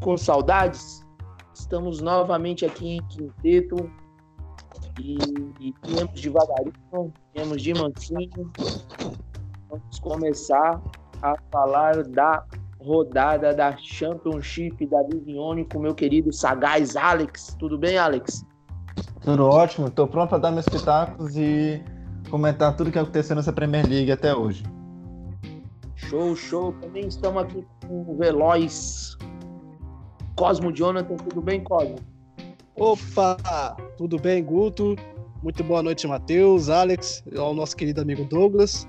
com saudades? Estamos novamente aqui em Quinteto e, e viemos devagarinho, viemos de mansinho. Vamos começar a falar da rodada da Championship da Divione com meu querido sagaz Alex. Tudo bem, Alex? Tudo ótimo, estou pronto para dar meus pitacos e comentar tudo que aconteceu nessa Premier League até hoje. Show, show. Também estamos aqui com o Veloz Cosmo Jonathan. Tudo bem, Cosmo? Opa! Tudo bem, Guto? Muito boa noite, Matheus, Alex, ao nosso querido amigo Douglas.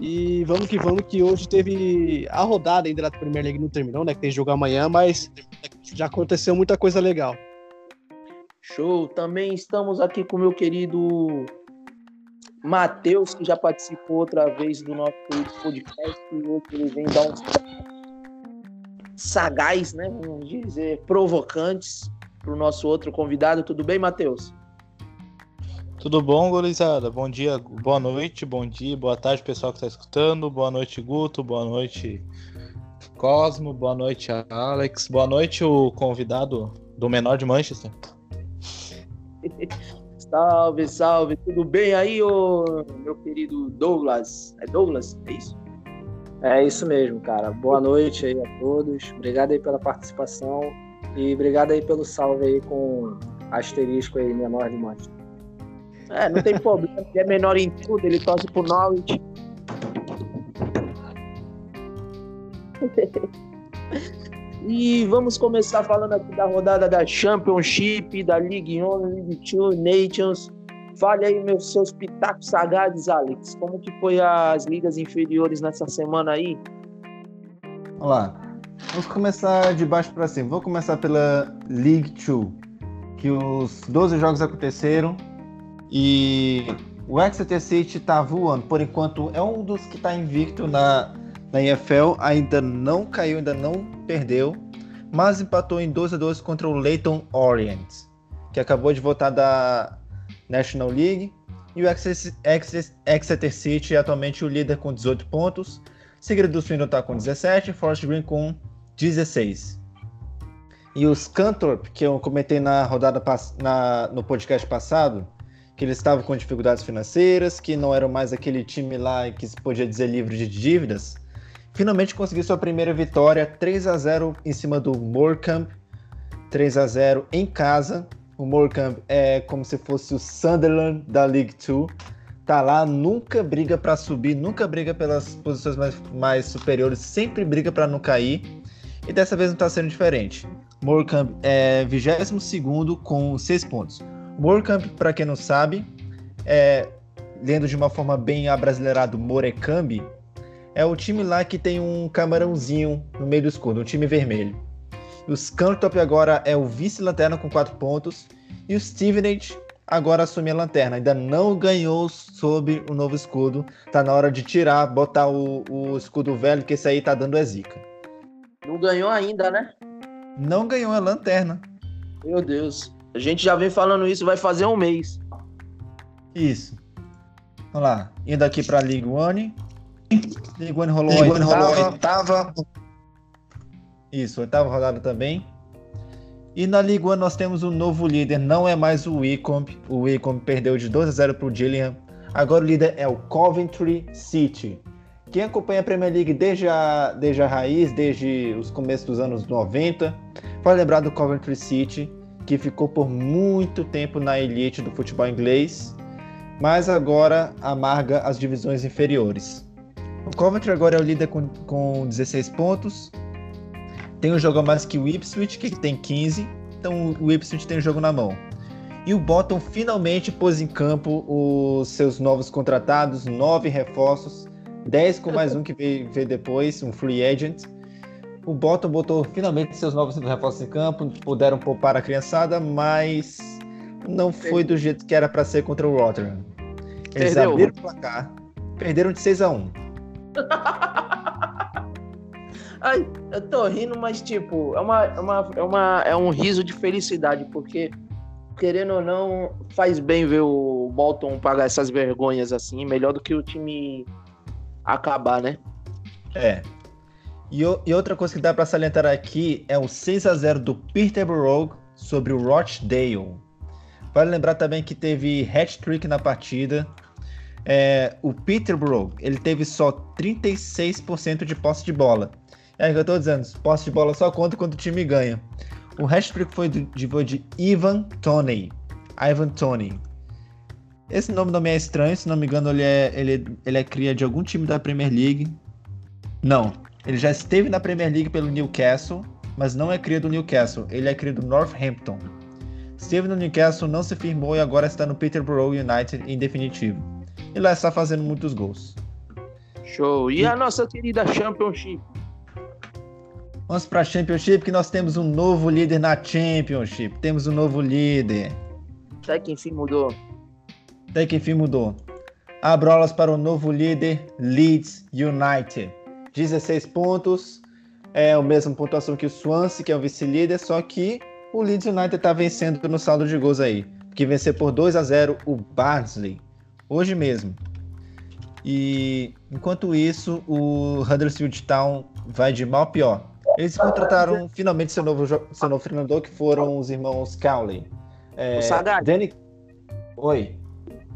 E vamos que vamos, que hoje teve a rodada ainda da Premier League, não terminou, né? Que tem jogo amanhã, mas já aconteceu muita coisa legal. Show! Também estamos aqui com o meu querido Matheus, que já participou outra vez do nosso podcast, e hoje ele vem dar uns sagaz, né? Vamos dizer, provocantes para o nosso outro convidado. Tudo bem, Matheus? Tudo bom, gurizada? Bom dia, boa noite, bom dia, boa tarde, pessoal que está escutando. Boa noite, Guto. Boa noite, Cosmo. Boa noite, Alex. Boa noite, o convidado do menor de Manchester. salve, salve. Tudo bem aí, ô, meu querido Douglas? É Douglas? É isso? É isso mesmo, cara. Boa noite aí a todos. Obrigado aí pela participação e obrigado aí pelo salve aí com asterisco aí menor de Manchester. É, não tem problema, ele é menor em tudo, ele torce pro Norwich. e vamos começar falando aqui da rodada da Championship, da League 1, League 2, Nations. Fale aí meus seus pitacos sagazes, Alex. Como que foi as ligas inferiores nessa semana aí? Vamos lá. Vamos começar de baixo para cima. Vou começar pela League 2, que os 12 jogos aconteceram e o Exeter City tá voando. Por enquanto, é um dos que está invicto na, na EFL. Ainda não caiu, ainda não perdeu. Mas empatou em 2 a 2 contra o Leighton Orient, que acabou de voltar da National League. E o Exeter City é atualmente o líder com 18 pontos. Seguido do Swindon está com 17, Forest Green com 16. E os Cantorp, que eu comentei na rodada na, no podcast passado, que eles estavam com dificuldades financeiras, que não eram mais aquele time lá que se podia dizer livre de dívidas, finalmente conseguiu sua primeira vitória 3 a 0 em cima do Morecambe, 3 a 0 em casa. O Morecambe é como se fosse o Sunderland da League 2. Tá lá, nunca briga para subir, nunca briga pelas posições mais, mais superiores, sempre briga para não cair. E dessa vez não está sendo diferente. Morecambe é 22 com 6 pontos. Morecambe, para quem não sabe, é, lendo de uma forma bem abrasileirada, Morecambe, é o time lá que tem um camarãozinho no meio do escudo, um time vermelho. O Scantop agora é o vice-lanterna com 4 pontos. E o Stevenage agora assume a lanterna. Ainda não ganhou sob o novo escudo. Tá na hora de tirar, botar o, o escudo velho, que esse aí tá dando é zica. Não ganhou ainda, né? Não ganhou a lanterna. Meu Deus. A gente já vem falando isso, vai fazer um mês. Isso. Vamos lá. Indo aqui pra League One. League One rolou League a One rolou oitava. Isso, oitava rodada também. E na League One nós temos um novo líder, não é mais o Wycombe. O Wycombe perdeu de 2 a 0 para o Gillingham. Agora o líder é o Coventry City. Quem acompanha a Premier League desde a, desde a raiz, desde os começos dos anos 90, vai lembrar do Coventry City, que ficou por muito tempo na elite do futebol inglês, mas agora amarga as divisões inferiores. O Coventry agora é o líder com, com 16 pontos. Tem um jogo a mais que o Ipswich, que tem 15. Então o Ipswich tem o jogo na mão. E o Bottom finalmente pôs em campo os seus novos contratados, nove reforços, 10 com mais um que veio, veio depois, um free agent o Bottom botou finalmente seus novos reforços em campo, puderam poupar a criançada, mas não foi do jeito que era para ser contra o Rotterdam. Eles Perdeu. abriram o placar, perderam de 6 a 1 Ai, eu tô rindo, mas tipo, é, uma, é, uma, é, uma, é um riso de felicidade, porque querendo ou não, faz bem ver o Bolton pagar essas vergonhas assim, melhor do que o time acabar, né? É, E, e outra coisa que dá para salientar aqui é o 6 a 0 do Peterborough sobre o Rochdale. Vale lembrar também que teve hat-trick na partida. É, o Peterborough, ele teve só 36% de posse de bola. É o que eu tô dizendo, posse de bola só conta quando o time ganha. O hat-trick foi de, de Ivan Toney. Ivan Toney. Esse nome não me é estranho, se não me engano, ele é, ele, ele é cria de algum time da Premier League. Não, ele já esteve na Premier League pelo Newcastle, mas não é cria do Newcastle, ele é cria do Northampton. Esteve no Newcastle, não se firmou e agora está no Peterborough United em definitivo. E lá está fazendo muitos gols. Show. E a nossa querida Championship? Vamos para a Championship que nós temos um novo líder na Championship. Temos um novo líder. Até que enfim mudou. Até que enfim mudou. Abrolas para o novo líder Leeds United. 16 pontos. É a mesma pontuação que o Swansea, que é o vice-líder, só que o Leeds United está vencendo no saldo de gols aí. Que vencer por 2 a 0 o Barnsley. Hoje mesmo. E enquanto isso, o Huddersfield Town vai de mal a pior. Eles contrataram finalmente seu novo, seu novo treinador, que foram os irmãos Cowley. É, o Sagat. Danny... Oi.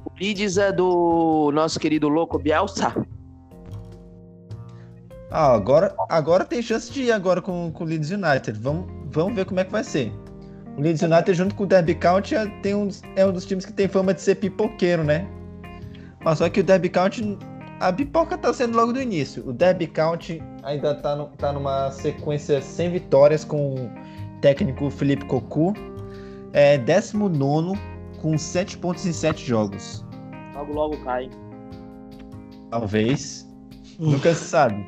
O Leeds é do nosso querido louco Bielsa. Ah, agora, agora tem chance de ir agora com, com o Leeds United. Vamos, vamos ver como é que vai ser. O Leeds United, junto com o Derby County, é, tem um, é um dos times que tem fama de ser pipoqueiro, né? Mas só que o Derby County, a pipoca tá sendo logo do início. O Derby County ainda tá, no, tá numa sequência sem vitórias com o técnico Felipe Cocu. É 19 com 7 pontos em 7 jogos. Logo, logo cai. Talvez. Nunca se sabe.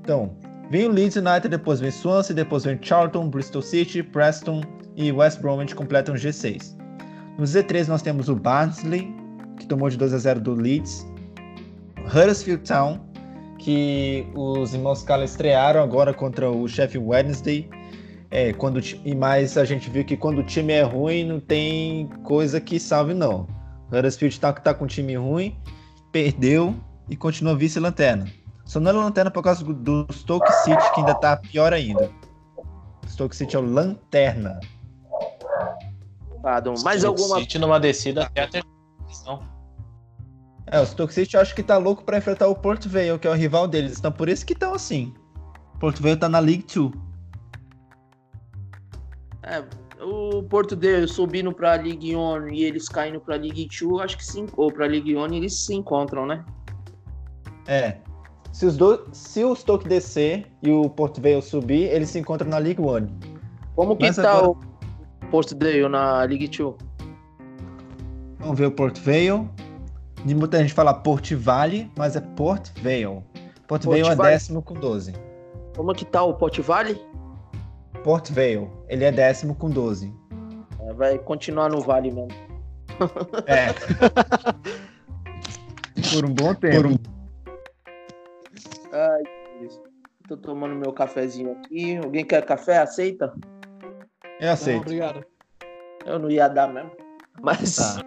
Então, Vem o Leeds United, depois vem Swansea, depois vem Charlton, Bristol City, Preston e West Bromwich completam G6. No Z3 nós temos o Barnsley, que tomou de 2 a 0 do Leeds. Huddersfield Town, que os irmãos Cala estrearam agora contra o Sheffield Wednesday. É, quando, e mais a gente viu que quando o time é ruim, não tem coisa que salve, não. Huddersfield que está com um time ruim, perdeu e continua vice-lanterna. Só não é lanterna por causa do Stoke City, que ainda tá pior ainda. Stoke City é o lanterna. Pardon, mais alguma. City numa descida até a terceira É, o Stoke City eu acho que tá louco pra enfrentar o Port Vale, que é o rival deles. Então por isso que estão assim. Port Vale tá na League 2. É, o Porto Vale subindo pra League One e eles caindo pra League 2, acho que sim, ou pra League One eles se encontram, né? É, se, os dois, se o Stoke descer e o Port Vale subir, eles se encontram na League One. Como que Mas tá agora... o Port Vale na League Two? Vamos ver o Port Vale. De muita gente fala Port Vale, mas é Port Vale. Port, Port Vale é décimo com 12. Como que tá o Port Vale? Port Vale, ele é décimo com 12. É, vai continuar no Vale mesmo. É. Por um bom tempo. Por um Ai, tô tomando meu cafezinho aqui. Alguém quer café? Aceita? Eu aceito. Não, obrigado. Eu não ia dar mesmo. Mas. Tá.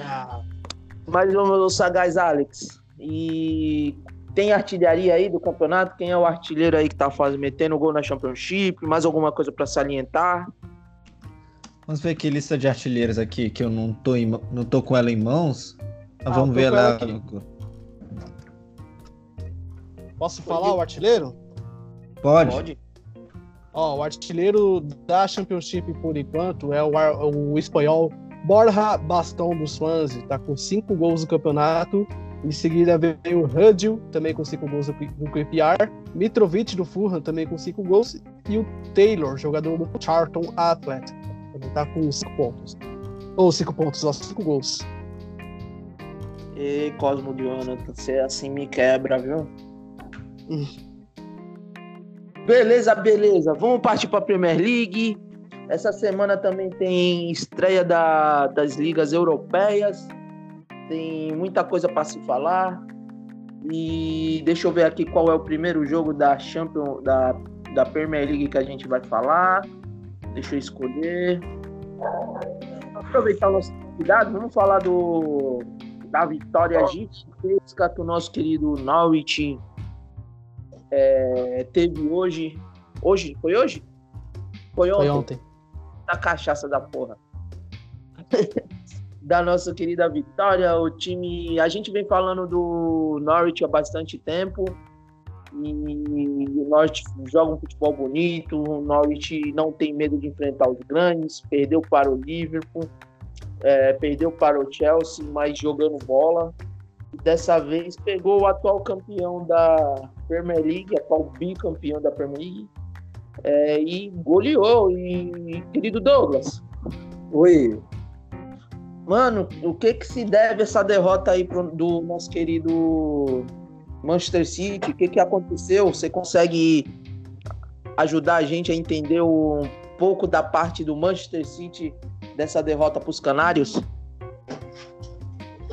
ah. Mas o meu sagaz Alex. E tem artilharia aí do campeonato? Quem é o artilheiro aí que tá fazendo, metendo gol na Championship? Mais alguma coisa para salientar? Vamos ver aqui lista de artilheiros aqui, que eu não tô, em, não tô com ela em mãos. Ah, vamos ver lá. Posso falar o artilheiro? Pode. Pode. Ó, o artilheiro da Championship por enquanto é o, o espanhol Borja Bastão do Swansea, tá com cinco gols no campeonato. Em seguida veio o Hudil, também com cinco gols do QPR. Mitrovic do Fulham, também com cinco gols. E o Taylor, jogador do Charlton Athletic, também tá com cinco pontos. Ou cinco pontos, ó, cinco gols. E Cosmo de você assim me quebra, viu? Beleza, beleza. Vamos partir para a Premier League. Essa semana também tem estreia da, das ligas europeias. Tem muita coisa para se falar. E deixa eu ver aqui qual é o primeiro jogo da Champions da, da Premier League que a gente vai falar. Deixa eu escolher. Aproveitar o nosso convidado, vamos falar do da vitória gigantesca que o nosso querido Norwich é, teve hoje. Hoje? Foi hoje? Foi ontem. Foi ontem. A cachaça da porra. da nossa querida vitória. O time. A gente vem falando do Norwich há bastante tempo. E o Norwich joga um futebol bonito. O Norwich não tem medo de enfrentar os grandes. Perdeu para o Liverpool. É, perdeu para o Chelsea, mas jogando bola. Dessa vez pegou o atual campeão da Premier League, atual bicampeão da Premier League, é, e goleou. E, querido Douglas. Oi. Mano, o que que se deve essa derrota aí pro, do nosso querido Manchester City? O que que aconteceu? Você consegue ajudar a gente a entender um pouco da parte do Manchester City dessa derrota para os Canários?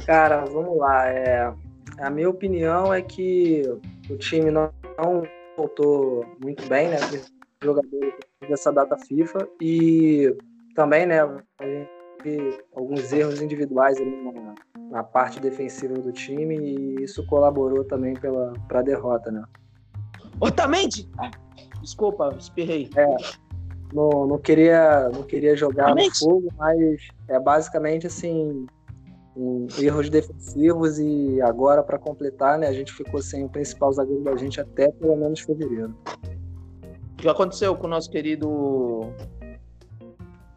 Cara, vamos lá. É, a minha opinião é que o time não, não voltou muito bem, né? Jogadores dessa data FIFA e também, né? A gente alguns erros individuais ali na, na, parte defensiva do time e isso colaborou também pela para a derrota, né? Otamendi! Desculpa, espirrei. É, não, não queria não queria jogar Otamendi. no fogo, mas é basicamente assim erros defensivos e agora para completar, né, a gente ficou sem o principal zagueiro da gente até pelo menos fevereiro. O que aconteceu com o nosso querido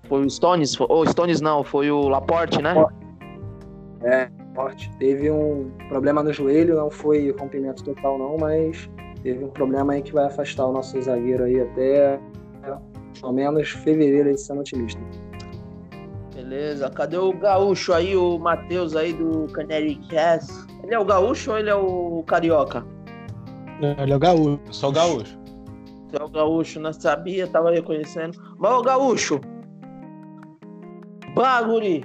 foi o Stones, ou oh, Stones não, foi o Laporte, né? É, Laporte. Teve um problema no joelho, não foi rompimento total não, mas teve um problema aí que vai afastar o nosso zagueiro aí até ao menos fevereiro aí sendo otimista. Beleza. Cadê o gaúcho aí, o Matheus aí do Canary Cast? Ele é o gaúcho ou ele é o carioca? Ele é o gaúcho. Eu sou o gaúcho. É o gaúcho, não sabia, tava reconhecendo. Mas o gaúcho. Baguri.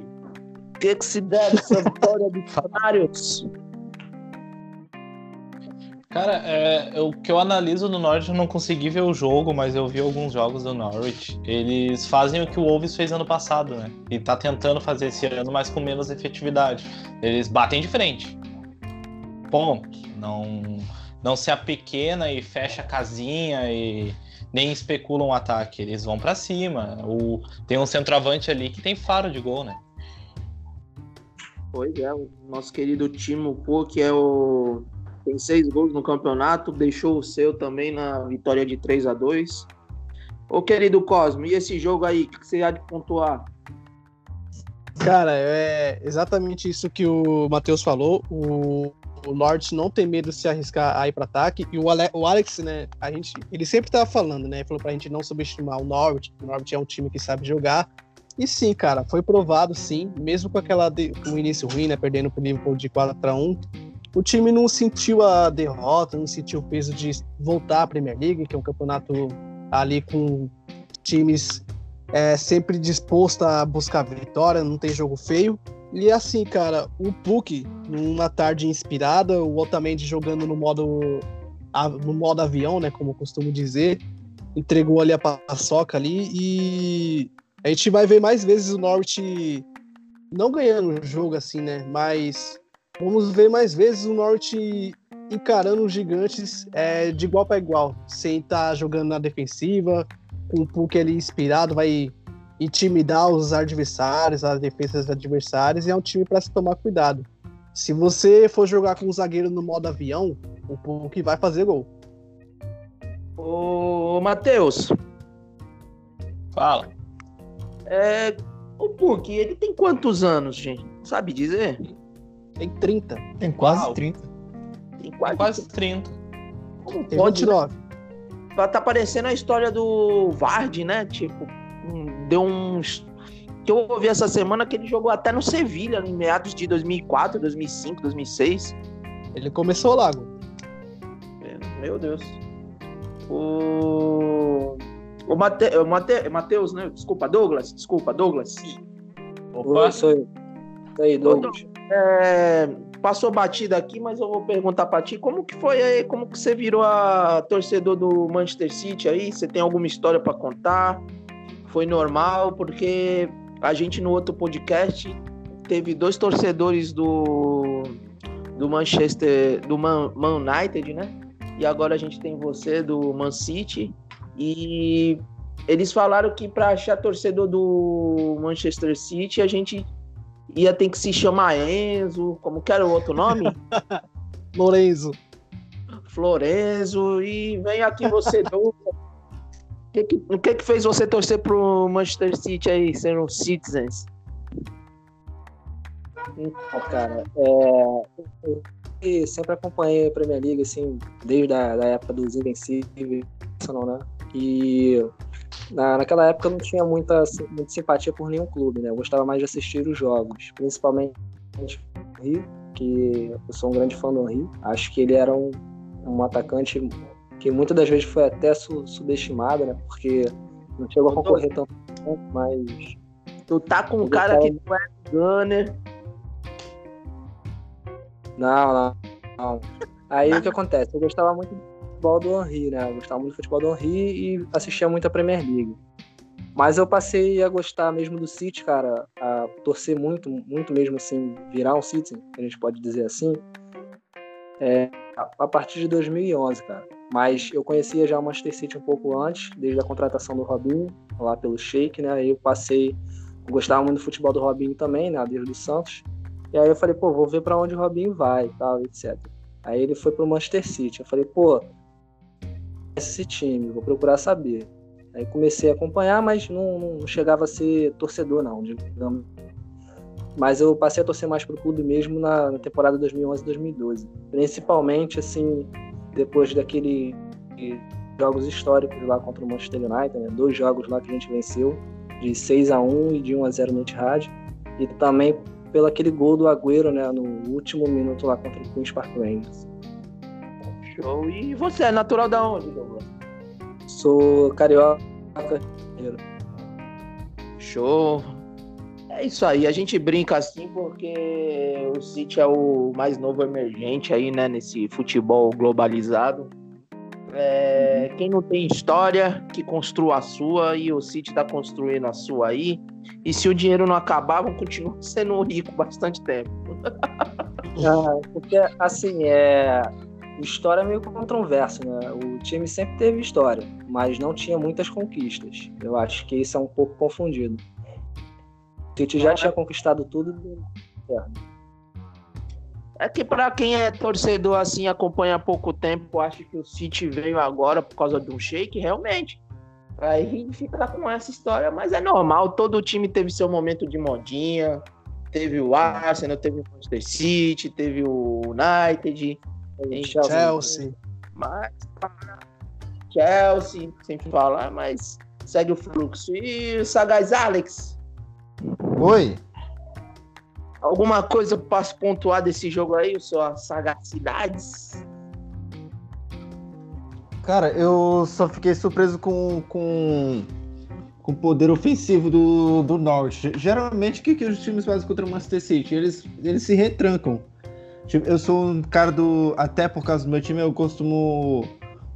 O que, que se deve essa vitória dos canários? Cara, é, o que eu analiso no Norwich, eu não consegui ver o jogo, mas eu vi alguns jogos do Norwich. Eles fazem o que o Wolves fez ano passado, né? E tá tentando fazer esse ano, mas com menos efetividade. Eles batem de frente. Ponto. Não, não se apequena e fecha a casinha e nem especulam o ataque. Eles vão para cima. O, tem um centroavante ali que tem faro de gol, né? Pois é, o nosso querido Timo Pô, que é o tem seis gols no campeonato, deixou o seu também na vitória de 3 a 2 Ô querido Cosmo, e esse jogo aí, o que você há de pontuar? Cara, é exatamente isso que o Matheus falou. O, o Lorde não tem medo de se arriscar a ir para ataque. E o, Ale, o Alex, né, a gente, ele sempre tava falando, né? Falou pra gente não subestimar o Norwich. O Norwich é um time que sabe jogar. E sim, cara, foi provado sim, mesmo com aquela de, com o início ruim, né, perdendo pro Liverpool de 4 a 1, o time não sentiu a derrota, não sentiu o peso de voltar à Premier League, que é um campeonato ali com times é, sempre disposto a buscar vitória, não tem jogo feio. E assim, cara, o Puck, numa tarde inspirada, o Otamendi jogando no modo, no modo avião, né, como eu costumo dizer, entregou ali a paçoca ali e a gente vai ver mais vezes o Norwich não ganhando o jogo assim, né, mas vamos ver mais vezes o Norte encarando os gigantes é, de igual para igual, sem estar tá jogando na defensiva, com o Puck ali inspirado, vai intimidar os adversários, as defesas adversárias, e é um time para se tomar cuidado. Se você for jogar com o zagueiro no modo avião, o Puck vai fazer gol. Ô, Matheus. Fala. É, o Puck, ele tem quantos anos, gente? Sabe dizer? Tem 30. Tem quase Uau. 30. Tem quase, quase 30. Como Tem pode, 29. Tá parecendo a história do Vard, né? Tipo, deu uns. Que eu ouvi essa semana que ele jogou até no Sevilha, em meados de 2004, 2005, 2006. Ele começou lá, é, Meu Deus. O. O Mate... Mate... Matheus, né? Desculpa, Douglas. Desculpa, Douglas. Opa. Sou eu. Aí, Douglas é, passou batida aqui, mas eu vou perguntar para ti, como que foi aí, como que você virou a torcedor do Manchester City aí? Você tem alguma história para contar? Foi normal? Porque a gente no outro podcast teve dois torcedores do do Manchester, do Man, Man United, né? e agora a gente tem você do Man City. E eles falaram que para achar torcedor do Manchester City, a gente ia ter que se chamar Enzo, como que era o outro nome? Lorenzo. Florenzo, e vem aqui você. O que, que, que que fez você torcer pro Manchester City aí, sendo Citizens? Então, cara, é, eu sempre acompanhei a Premier League, assim, desde a da época dos Invencíveis, né? E na, naquela época eu não tinha muita, muita simpatia por nenhum clube, né? Eu gostava mais de assistir os jogos, principalmente o Rio, que eu sou um grande fã do Rio. Acho que ele era um, um atacante que muitas das vezes foi até su, subestimado, né? Porque não chegou a concorrer tanto, mas. Tu tá com um cara que não é gunner. Não, não, não. Aí o que acontece? Eu gostava muito do futebol do Henry, né? Eu gostava muito do futebol do Henry e assistia muito a Premier League. Mas eu passei a gostar mesmo do City, cara, a torcer muito, muito mesmo assim, virar um City, a gente pode dizer assim, é, a partir de 2011, cara. Mas eu conhecia já o Manchester City um pouco antes, desde a contratação do Robinho, lá pelo Sheik, né? Aí eu passei, eu gostava muito do futebol do Robinho também, né? Desde o Santos. E aí eu falei, pô, vou ver para onde o Robinho vai e tal, etc. Aí ele foi pro Manchester City. Eu falei, pô, esse time, vou procurar saber. Aí comecei a acompanhar, mas não, não chegava a ser torcedor, não, digamos. Mas eu passei a torcer mais pro clube mesmo na, na temporada 2011-2012. Principalmente, assim, depois daquele jogos históricos lá contra o Manchester United, né? dois jogos lá que a gente venceu, de 6 a 1 e de 1 a 0 no Etihad. E também pelo aquele gol do Agüero, né, no último minuto lá contra o Queen's Park Rangers. Show. E você é natural da onde, Douglas? Sou carioca. Show. É isso aí, a gente brinca assim porque o City é o mais novo emergente aí, né, nesse futebol globalizado. É, quem não tem história, que construa a sua, e o City está construindo a sua aí. E se o dinheiro não acabar, vão continuar sendo rico bastante tempo. ah, porque, assim, é. História é meio controverso, né? O time sempre teve história, mas não tinha muitas conquistas. Eu acho que isso é um pouco confundido. O City já tinha conquistado tudo. É que para quem é torcedor assim, acompanha há pouco tempo, acha que o City veio agora por causa de um shake, realmente. Aí fica com essa história, mas é normal, todo time teve seu momento de modinha. Teve o Arsenal, teve o Manchester City, teve o United, tem Chelsea. Mas, Chelsea, sempre falar, mas segue o fluxo. E o Sagaz Alex? Oi. Alguma coisa para pontuar desse jogo aí, suas sagacidades? Cara, eu só fiquei surpreso com, com, com o poder ofensivo do, do Norte. Geralmente, o que, que os times fazem contra o Manchester City? Eles, eles se retrancam. Tipo, eu sou um cara do. Até por causa do meu time, eu costumo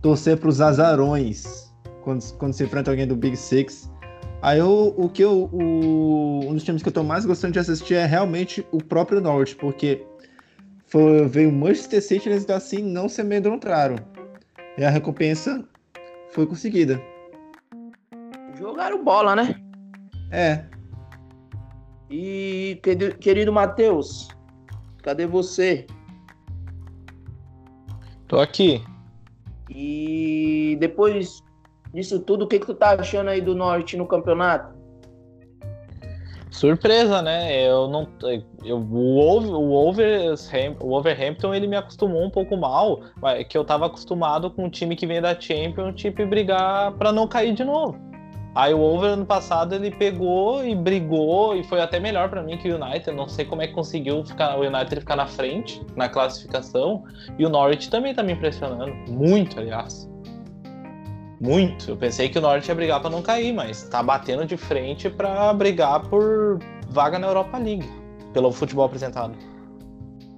torcer para os azarões quando, quando se enfrenta alguém do Big Six. Aí eu, o que eu. O, um dos times que eu tô mais gostando de assistir é realmente o próprio Norte, porque foi, veio o Manchester City e eles assim não se amedrontaram. E a recompensa foi conseguida. Jogaram bola, né? É. E querido Matheus, cadê você? Tô aqui. E depois disso tudo, o que, que tu tá achando aí do Norte no campeonato? Surpresa, né? Eu não, eu, o, Over, o, Overham, o Overhampton ele me acostumou um pouco mal, que eu tava acostumado com um time que vem da Championship brigar para não cair de novo. Aí o Over ano passado ele pegou e brigou e foi até melhor para mim que o United. Não sei como é que conseguiu ficar, o United ficar na frente na classificação e o Norwich também tá me impressionando muito, aliás. Muito. Eu pensei que o Norte ia brigar para não cair, mas tá batendo de frente para brigar por vaga na Europa League, pelo futebol apresentado.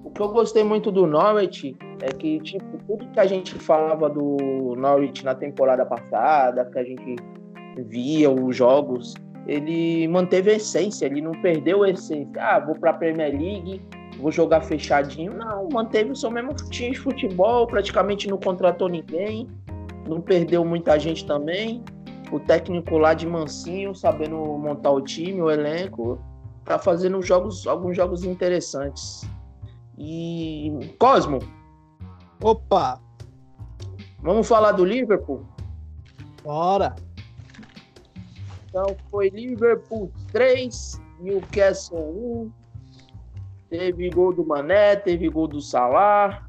O que eu gostei muito do Norwich é que, tipo, tudo que a gente falava do Norwich na temporada passada, que a gente via os jogos, ele manteve a essência, ele não perdeu a essência. Ah, vou para a Premier League, vou jogar fechadinho. Não, manteve o seu mesmo time de futebol, praticamente não contratou ninguém, não perdeu muita gente também. O técnico lá de mansinho, sabendo montar o time, o elenco, tá fazendo jogos, alguns jogos interessantes. E Cosmo, Opa, vamos falar do Liverpool? bora. Então foi Liverpool 3, Newcastle 1. Teve gol do Mané, teve gol do Salah.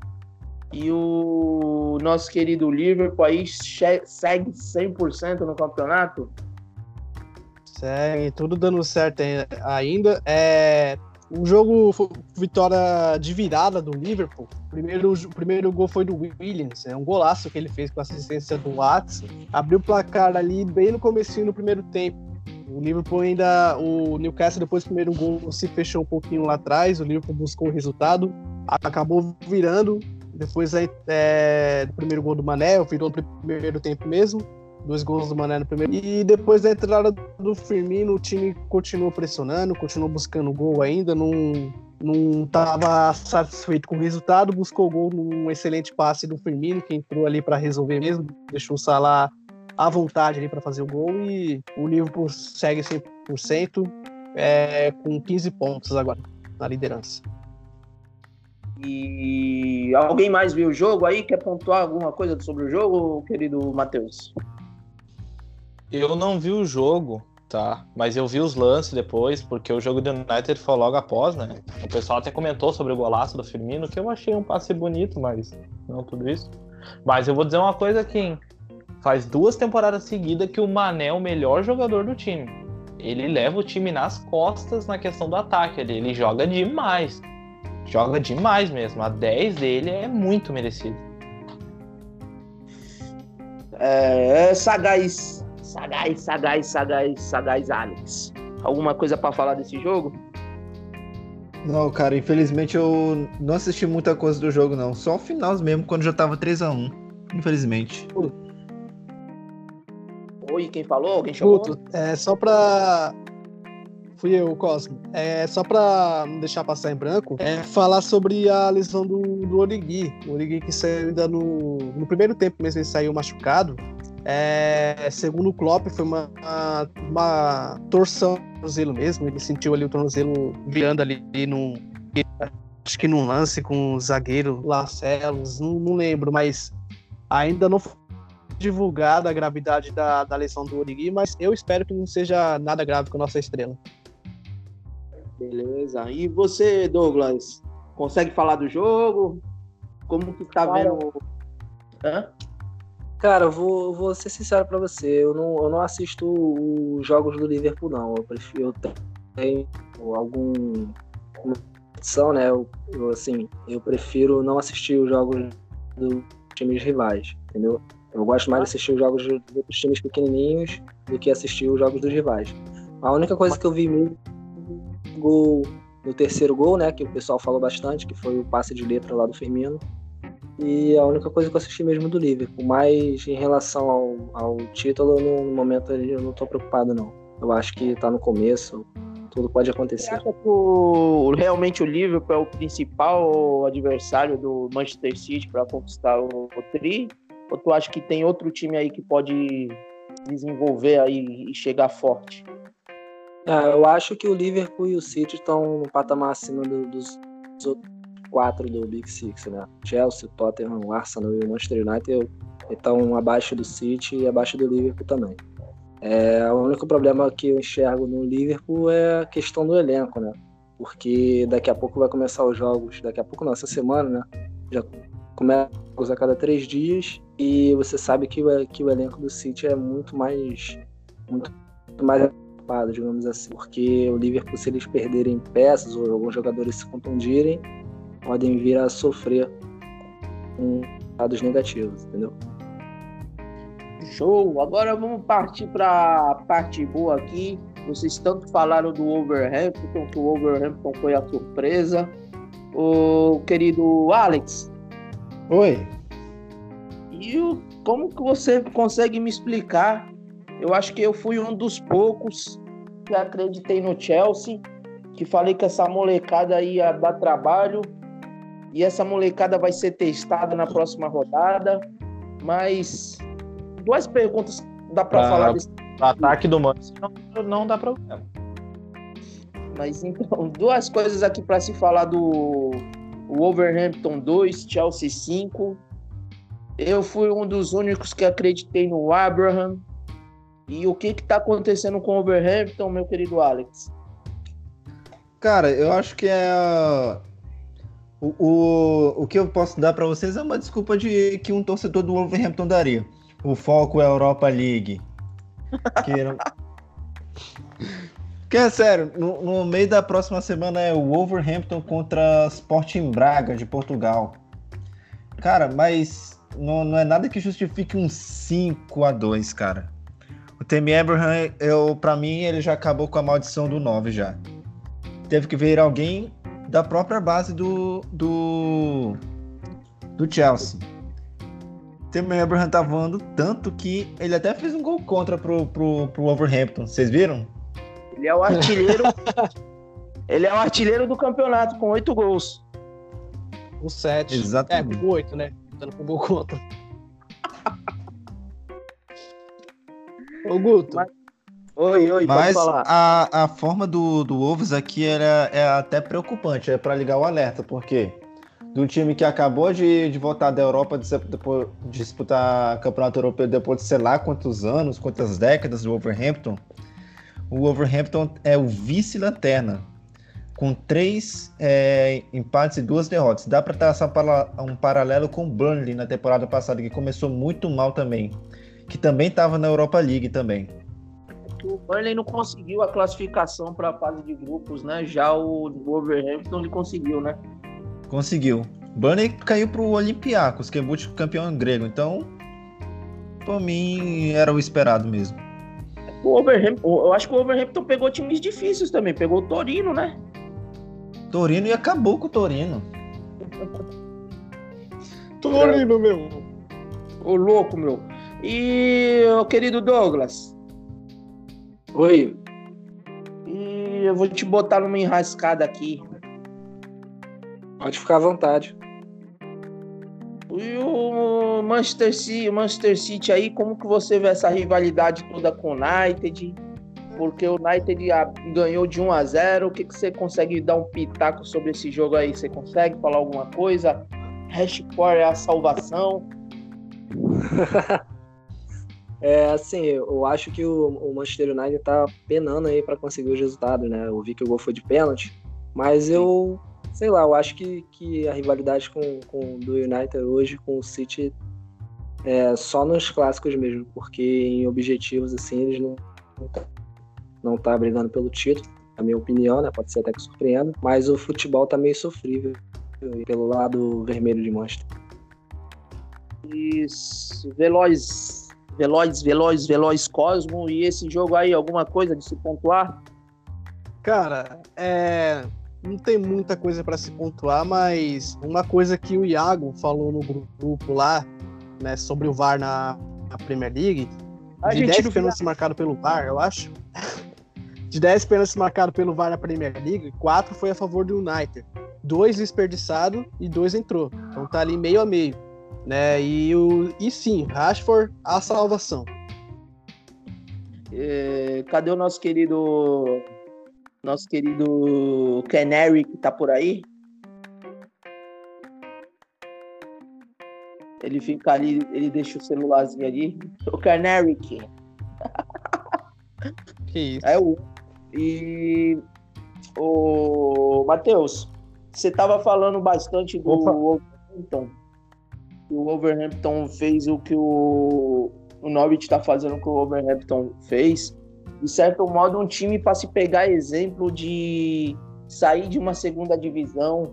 E o nosso querido Liverpool aí segue 100% no campeonato. Segue tudo dando certo ai- ainda. É, o jogo vitória de virada do Liverpool. Primeiro, o primeiro gol foi do Williams, é um golaço que ele fez com assistência do Watson. Abriu o placar ali bem no comecinho no primeiro tempo. O Liverpool ainda, o Newcastle depois do primeiro gol se fechou um pouquinho lá atrás. O Liverpool buscou o resultado, acabou virando. Depois aí, é, do primeiro gol do Mané, virou no primeiro tempo mesmo dois gols do Mané no primeiro. E depois da entrada do Firmino, o time continuou pressionando, continuou buscando gol ainda, não não estava satisfeito com o resultado, buscou gol num excelente passe do Firmino, que entrou ali para resolver mesmo, deixou o Salah à vontade ali para fazer o gol e o Liverpool segue 100% é, com 15 pontos agora na liderança. E alguém mais viu o jogo aí? Quer pontuar alguma coisa sobre o jogo, querido Matheus? Eu não vi o jogo, tá? Mas eu vi os lances depois, porque o jogo do United foi logo após, né? O pessoal até comentou sobre o golaço do Firmino, que eu achei um passe bonito, mas não tudo isso. Mas eu vou dizer uma coisa aqui, hein? Faz duas temporadas seguidas que o Mané é o melhor jogador do time. Ele leva o time nas costas na questão do ataque. Ele, ele joga demais. Joga demais mesmo. A 10 dele é muito merecido. É, sagaz, sagaz, sagaz, sagaz, sagaz Alex. Alguma coisa para falar desse jogo? Não, cara, infelizmente eu não assisti muita coisa do jogo, não. Só o final mesmo, quando já tava 3x1. Infelizmente. Oi, quem falou? Alguém chamou? Guto, é só pra. Fui eu, Cosmo. É só pra não deixar passar em branco, é falar sobre a lesão do, do Origui. O Origui que saiu ainda no, no primeiro tempo mesmo, ele saiu machucado. É, segundo o Klopp, foi uma, uma, torção no tornozelo mesmo. Ele sentiu ali o tornozelo virando ali num. Acho que num lance com o zagueiro Lacelos, não, não lembro, mas ainda não foi divulgada a gravidade da, da lesão do Origi, mas eu espero que não seja nada grave com a nossa estrela. Beleza. E você, Douglas, consegue falar do jogo? Como que tá Cara, vendo? Hã? Cara, eu vou, vou ser sincero pra você, eu não, eu não assisto os jogos do Liverpool, não. Eu prefiro eu tenho algum opção, né? Eu, eu, assim, eu prefiro não assistir os jogos dos times rivais, entendeu? Eu gosto mais de assistir os jogos dos times pequenininhos do que assistir os jogos dos rivais. A única coisa que eu vi mesmo gol no terceiro gol, né, que o pessoal falou bastante, que foi o passe de letra lá do Firmino. E a única coisa que eu assisti mesmo do Liverpool. Mas em relação ao, ao título, no, momento eu não tô preocupado, não. Eu acho que tá no começo, tudo pode Você acontecer. acha que o- realmente o Liverpool é o principal adversário do Manchester City para conquistar o, o Tri? Ou tu acha que tem outro time aí que pode desenvolver aí e chegar forte? Ah, eu acho que o Liverpool e o City estão no patamar acima do- dos, dos outros quatro do Big Six, né? Chelsea, Tottenham, Arsenal e Manchester United estão abaixo do City e abaixo do Liverpool também. É, o único problema que eu enxergo no Liverpool é a questão do elenco, né? Porque daqui a pouco vai começar os jogos, daqui a pouco não, essa semana, né? Já começa a cada três dias e você sabe que que o elenco do City é muito mais muito mais preocupado, digamos assim, porque o Liverpool, se eles perderem peças ou alguns jogadores se contundirem, podem vir a sofrer com dados negativos, entendeu? Show! Agora vamos partir para a parte boa aqui. Vocês tanto falaram do Overhampton, que o Overhampton foi a surpresa. O querido Alex, Oi. E o- como que você consegue me explicar? Eu acho que eu fui um dos poucos que acreditei no Chelsea, que falei que essa molecada ia dar trabalho e essa molecada vai ser testada na próxima rodada. Mas duas perguntas dá para Ah, falar desse ataque do Manchester não, não dá problema. Mas então, duas coisas aqui para se falar do Wolverhampton 2, Chelsea 5. Eu fui um dos únicos que acreditei no Abraham. E o que que tá acontecendo com o Wolverhampton, meu querido Alex? Cara, eu acho que é. O, o, o que eu posso dar pra vocês é uma desculpa de que um torcedor do Wolverhampton daria. O foco é a Europa League. Que, não... que é sério, no, no meio da próxima semana é o Wolverhampton contra Sporting Braga de Portugal. Cara, mas não, não é nada que justifique um 5 a 2 cara. O Temi Abraham, eu, pra mim, ele já acabou com a maldição do 9 já teve que ver alguém da própria base do do, do Chelsea. Tim Abraham tá voando tanto que ele até fez um gol contra pro, pro, pro Wolverhampton. Vocês viram? Ele é o artilheiro. ele é o artilheiro do campeonato com oito gols. O 7. É, Exatamente. com 8, né? Dando com gol contra. Ô, Guto, Mas- Oi, oi, pode Mas falar. a, a forma do, do Wolves aqui era, é até preocupante, é para ligar o alerta, porque do time que acabou de, de voltar da Europa, de, depois, de disputar campeonato europeu depois de sei lá quantos anos, quantas décadas do Wolverhampton, o Wolverhampton é o vice-lanterna, com três é, empates e duas derrotas. Dá para traçar um paralelo com o Burnley na temporada passada, que começou muito mal também, que também estava na Europa League também. O Burnley não conseguiu a classificação para a fase de grupos, né? Já o Wolverhampton ele conseguiu, né? Conseguiu. Burnley caiu pro Olympiacos, que é multicampeão grego. Então, por mim, era o esperado mesmo. O Wolverhampton, eu acho que o Wolverhampton pegou times difíceis também. Pegou o Torino, né? Torino e acabou com o Torino. Torino, meu. Ô louco, meu. E o querido Douglas, Oi, e eu vou te botar numa enrascada aqui. pode ficar à vontade. E o Manchester City, o Manchester City aí, como que você vê essa rivalidade toda com o United? Porque o United ah, ganhou de 1 a 0. O que, que você consegue dar um pitaco sobre esse jogo aí? Você consegue falar alguma coisa? Rashford é a salvação. É, assim, eu acho que o, o Manchester United tá penando aí pra conseguir os resultados, né? Eu vi que o gol foi de pênalti, mas eu, sei lá, eu acho que, que a rivalidade com, com do United hoje com o City é só nos clássicos mesmo, porque em objetivos assim eles não não tá, não tá brigando pelo título, na minha opinião, né? Pode ser até que surpreenda, mas o futebol tá meio sofrível pelo lado vermelho de Manchester. Isso, Veloz, Veloz, Veloz, Veloz Cosmo. E esse jogo aí, alguma coisa de se pontuar? Cara, é. Não tem muita coisa pra se pontuar, mas uma coisa que o Iago falou no grupo lá, né, sobre o VAR na, na Premier League, A de gente 10 não pênaltis marcados pelo VAR, eu acho. De 10 pênaltis marcados pelo VAR na Premier League, 4 foi a favor do United. Dois desperdiçados e dois entrou. Então tá ali meio a meio. Né? E, o, e sim, Rashford, a salvação. É, cadê o nosso querido. Nosso querido Canary que tá por aí? Ele fica ali, ele deixa o celularzinho ali. O Canary. que isso. É o. E. O. Matheus, você tava falando bastante do Opa. Wolverhampton. O Wolverhampton fez o que o, o Norwich tá fazendo o que o Wolverhampton fez. De certo modo, um time para se pegar exemplo de sair de uma segunda divisão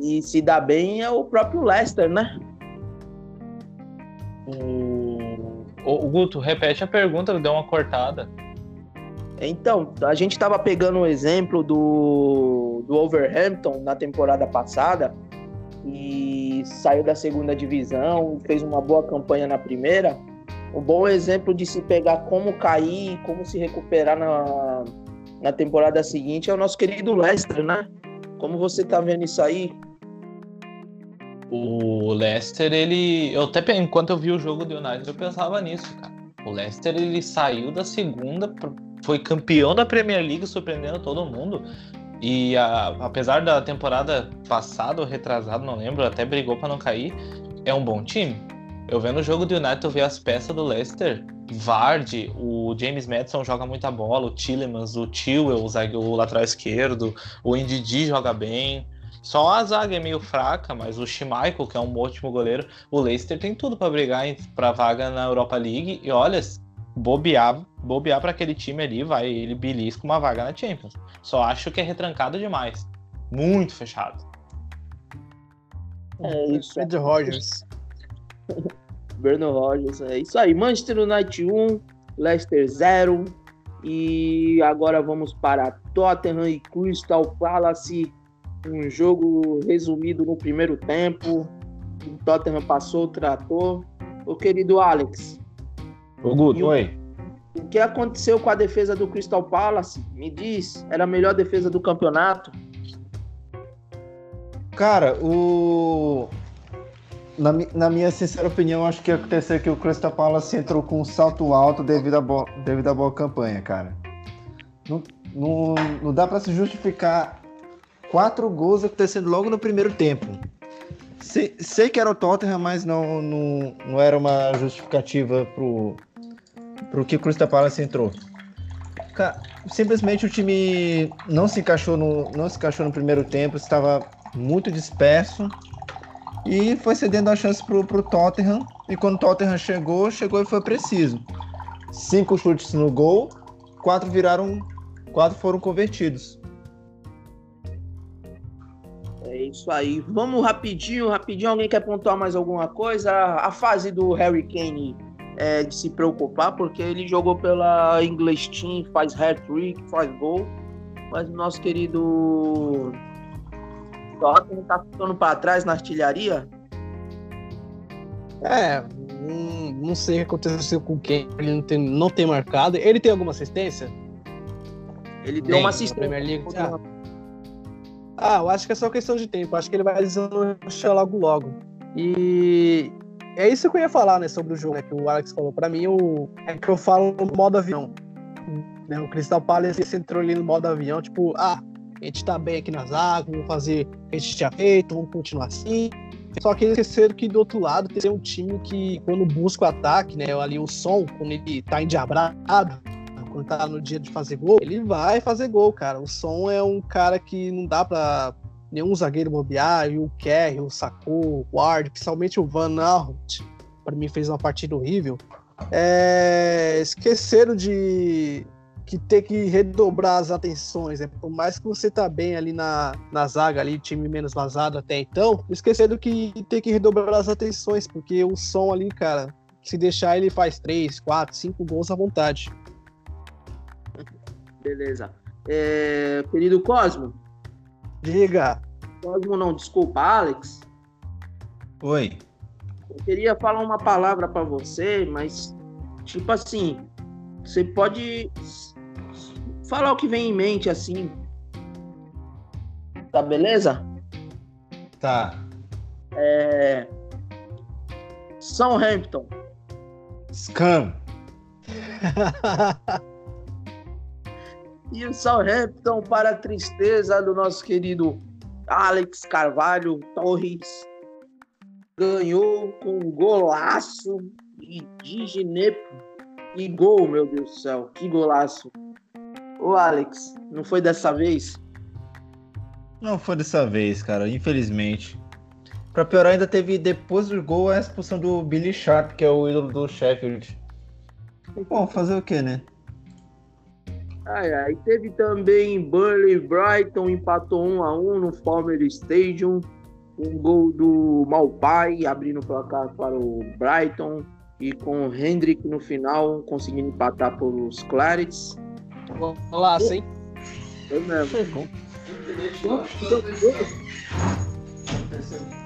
e se dar bem é o próprio Leicester, né? O... o Guto, repete a pergunta, deu uma cortada. Então, a gente estava pegando o exemplo do, do Wolverhampton na temporada passada e saiu da segunda divisão, fez uma boa campanha na primeira. Um bom exemplo de se pegar como cair, como se recuperar na, na temporada seguinte é o nosso querido Leicester, né? Como você tá vendo isso aí? O Leicester, ele. Eu até enquanto eu vi o jogo do United, eu pensava nisso, cara. O Leicester ele saiu da segunda, foi campeão da Premier League, surpreendendo todo mundo. E a, apesar da temporada passada ou retrasada, não lembro, até brigou para não cair, é um bom time. Eu vendo o jogo do United, eu vi as peças do Leicester, Vardy, o James Madison joga muita bola, o Tillemans, o o, o lateral esquerdo, o Ndidi joga bem. Só a zaga é meio fraca, mas o Schmeichel, que é um ótimo goleiro, o Leicester tem tudo para brigar para vaga na Europa League. E olha, bobear, bobear para aquele time ali, vai ele belisca uma vaga na Champions. Só acho que é retrancado demais. Muito fechado. É isso. Ed Rogers. Bruno Rogers, é isso aí. Manchester United 1, Leicester 0. E agora vamos para Tottenham e Crystal Palace. Um jogo resumido no primeiro tempo. O Tottenham passou, tratou. O querido Alex. O Guto, oi. O que aconteceu com a defesa do Crystal Palace? Me diz, era a melhor defesa do campeonato? Cara, o na, na, minha sincera opinião, acho que aconteceu que o Crystal Palace entrou com um salto alto devido à, bo devido à boa campanha, cara. Não, não, não dá para se justificar quatro gols acontecendo logo no primeiro tempo. Sei, sei que era o Tottenham, mas não, não, não era uma justificativa pro, pro que o Crystal Palace entrou. Simplesmente o time não se encaixou no, não se encaixou no primeiro tempo, estava muito disperso e foi cedendo a chance pro, pro Tottenham. E quando o Tottenham chegou, chegou e foi preciso. Cinco chutes no gol, quatro viraram. Quatro foram convertidos. É isso aí. Vamos rapidinho, rapidinho. Alguém quer pontuar mais alguma coisa? A fase do Harry Kane é de se preocupar, porque ele jogou pela English Team, faz hat-trick, faz gol. Mas o nosso querido Tottenham tá ficando para trás na artilharia? É, não, não sei o que aconteceu com quem. Ele não tem, não tem marcado. Ele tem alguma assistência? Ele deu uma assistência. League, ah. Ah, eu acho que é só questão de tempo. Acho que ele vai deslanchar logo logo. E é isso que eu ia falar, né, sobre o jogo, né, que o Alex falou. Para mim, o é que eu falo no modo avião. Né, o Crystal Palace entrou ali no modo avião, tipo, ah, a gente tá bem aqui nas águas, vamos fazer o que a gente tinha feito, vamos continuar assim. Só que eles esqueceram que do outro lado tem um time que, quando busca o ataque, né? Ali o som, quando ele tá endiabrado, quando tá no dia de fazer gol, ele vai fazer gol, cara. O som é um cara que não dá pra nenhum zagueiro bobear, e o Kerry, o Sacou, o Ward, principalmente o Van Aert, para mim fez uma partida horrível. É... esqueceram de que ter que redobrar as atenções, né? Por mais que você tá bem ali na, na zaga, ali, time menos vazado até então, esquecendo que ter que redobrar as atenções, porque o som ali, cara, se deixar ele faz 3, 4, 5 gols à vontade. Beleza. É, querido Cosmo. Diga. Cosmo não, desculpa, Alex. Oi. Eu queria falar uma palavra para você, mas tipo assim, você pode falar o que vem em mente, assim. Tá beleza? Tá. É... Southampton. Scam. e o Southampton, para a tristeza do nosso querido Alex Carvalho Torres, ganhou com um golaço de Diginepo. E gol, meu Deus do céu, que golaço. Ô, Alex, não foi dessa vez? Não foi dessa vez, cara, infelizmente. Pra piorar, ainda teve depois do gol a expulsão do Billy Sharp, que é o ídolo do Sheffield. Bom, fazer o que, né? Ai, ai. Teve também Burnley Brighton, empatou 1 a 1 no Palmer Stadium. Um gol do Malpai abrindo o placar para o Brighton. E com o Hendrick no final conseguindo empatar por os Clarets. Olá, sim. Foi mesmo.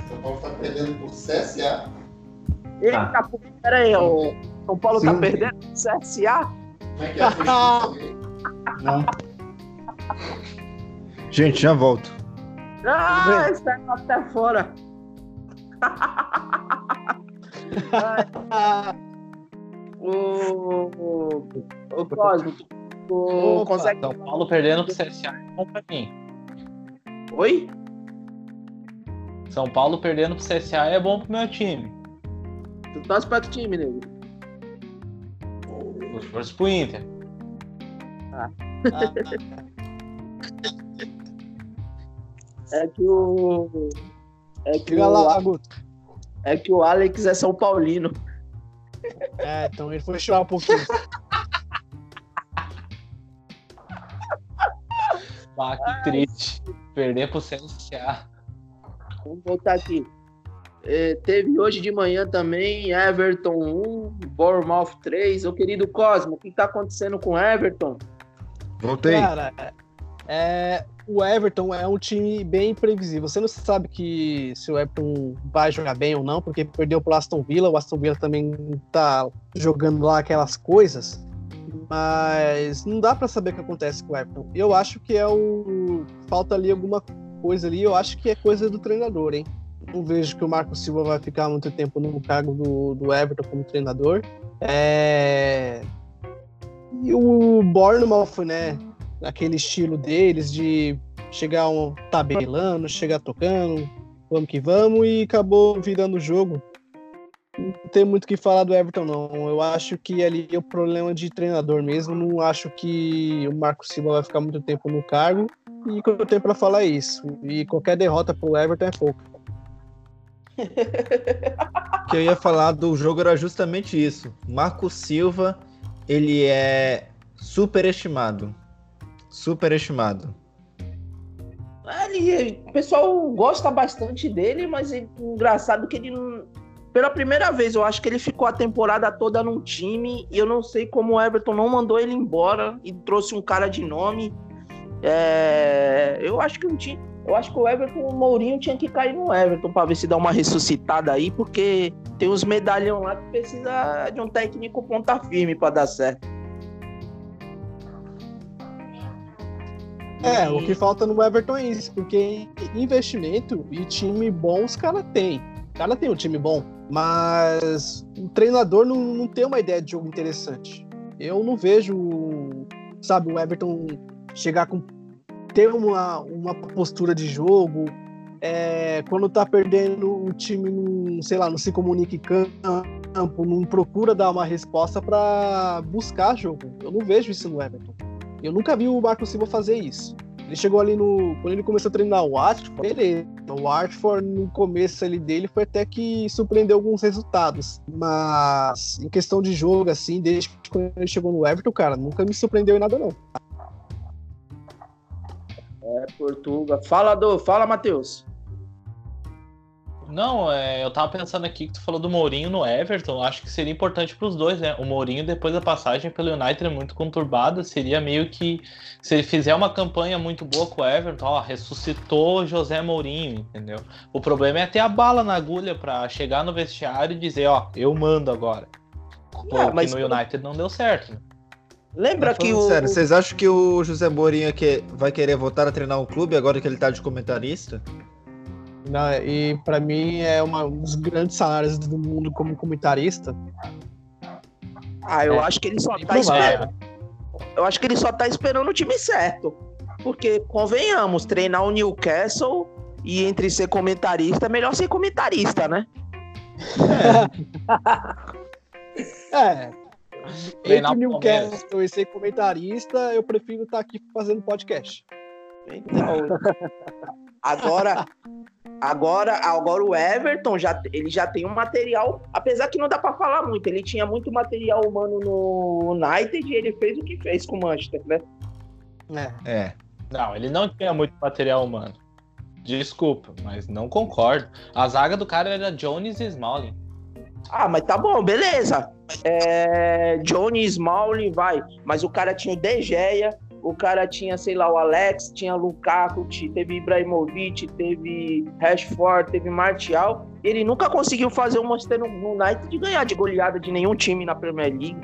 São Paulo tá perdendo por CSA. Eita, ah. pera aí, o São Paulo tá Sim. tá perdendo por CSA? Como é que é? Não. Gente, já volto. Ah, está até fora. Ah, O, o, o Cosmo, tu Opa, consegue. São Paulo perdendo pro CSA é bom pra mim. Oi? São Paulo perdendo pro CSA é bom pro meu time. Tu torce pra que time, nego? Eu torço pro Inter. É que o. É que, Diga o, lá, Guto. é que o Alex é São Paulino. É, então ele foi chorar um pouquinho. Ah, que triste. Perder pro CSA. Vamos voltar aqui. É, teve hoje de manhã também Everton 1, Bournemouth 3. Ô querido Cosmo, o que tá acontecendo com Everton? Voltei. Cara, é, o Everton é um time bem imprevisível. Você não sabe que se o Everton vai jogar bem ou não, porque perdeu pro Aston Villa. O Aston Villa também tá jogando lá aquelas coisas. Mas não dá pra saber o que acontece com o Everton. Eu acho que é o. Falta ali alguma coisa ali. Eu acho que é coisa do treinador, hein? Não vejo que o Marco Silva vai ficar muito tempo no cargo do, do Everton como treinador. É... E o Bournemouth, né? Aquele estilo deles de chegar um tabelando, chegar tocando, vamos que vamos, e acabou virando o jogo. Não tem muito o que falar do Everton, não. Eu acho que ali é o problema de treinador mesmo. Não acho que o Marco Silva vai ficar muito tempo no cargo. E o que eu tenho pra falar é isso. E qualquer derrota pro Everton é pouco. O que eu ia falar do jogo era justamente isso. Marco Silva, ele é superestimado. Superestimado. Ele, o pessoal gosta bastante dele, mas é engraçado que ele. Pela primeira vez, eu acho que ele ficou a temporada toda num time e eu não sei como o Everton não mandou ele embora e trouxe um cara de nome. É, eu acho que um time, eu acho que o Everton, o Mourinho tinha que cair no Everton para ver se dá uma ressuscitada aí, porque tem uns medalhão lá que precisa de um técnico ponta firme para dar certo. É, o que falta no Everton é isso, porque investimento e time bom os caras têm. O cara tem um time bom, mas o treinador não, não tem uma ideia de jogo interessante. Eu não vejo, sabe, o Everton chegar com. Ter uma, uma postura de jogo. É, quando tá perdendo, o time não, sei lá, não se comunica em campo, não procura dar uma resposta para buscar jogo. Eu não vejo isso no Everton. Eu nunca vi o Marco Silva fazer isso. Ele chegou ali no. Quando ele começou a treinar o Watford, beleza. O Watford, no começo ali dele, foi até que surpreendeu alguns resultados. Mas, em questão de jogo, assim, desde que ele chegou no Everton, cara, nunca me surpreendeu em nada, não. É, Portuga. Fala, do, fala, Matheus. Não, é, eu tava pensando aqui que tu falou do Mourinho no Everton. Acho que seria importante pros dois, né? O Mourinho, depois da passagem pelo United muito conturbada, seria meio que. Se ele fizer uma campanha muito boa com o Everton, ó, ressuscitou José Mourinho, entendeu? O problema é ter a bala na agulha pra chegar no vestiário e dizer, ó, eu mando agora. Pô, É, mas- no United não deu certo. né? Lembra que o. Sério, vocês acham que o José Mourinho que vai querer voltar a treinar um clube agora que ele tá de comentarista? Não, e pra mim é uma, um dos grandes salários do mundo como comentarista. Ah, eu É. acho que ele só tá esperando. Eu acho que ele só tá esperando o time certo. Porque, convenhamos, treinar o Newcastle e entre ser comentarista, é melhor ser comentarista, né? É. Treinar Entre Newcastle e ser comentarista, eu prefiro estar aqui fazendo podcast. Então, agora, agora, agora o Everton já ele já tem um material, apesar que não dá pra falar muito. Ele tinha muito material humano no United e ele fez o que fez com o Manchester, né? É. É. Não, ele não tinha muito material humano. Desculpa, mas não concordo. A zaga do cara era Jones e Smalling. Ah, mas tá bom, beleza. É, Johnny Smalling vai, mas o cara tinha o De Gea, o cara tinha, sei lá, o Alex, tinha Lukaku, teve Ibrahimovic, teve Rashford, teve Martial. Ele nunca conseguiu fazer o Manchester United ganhar de goleada de nenhum time na Premier League.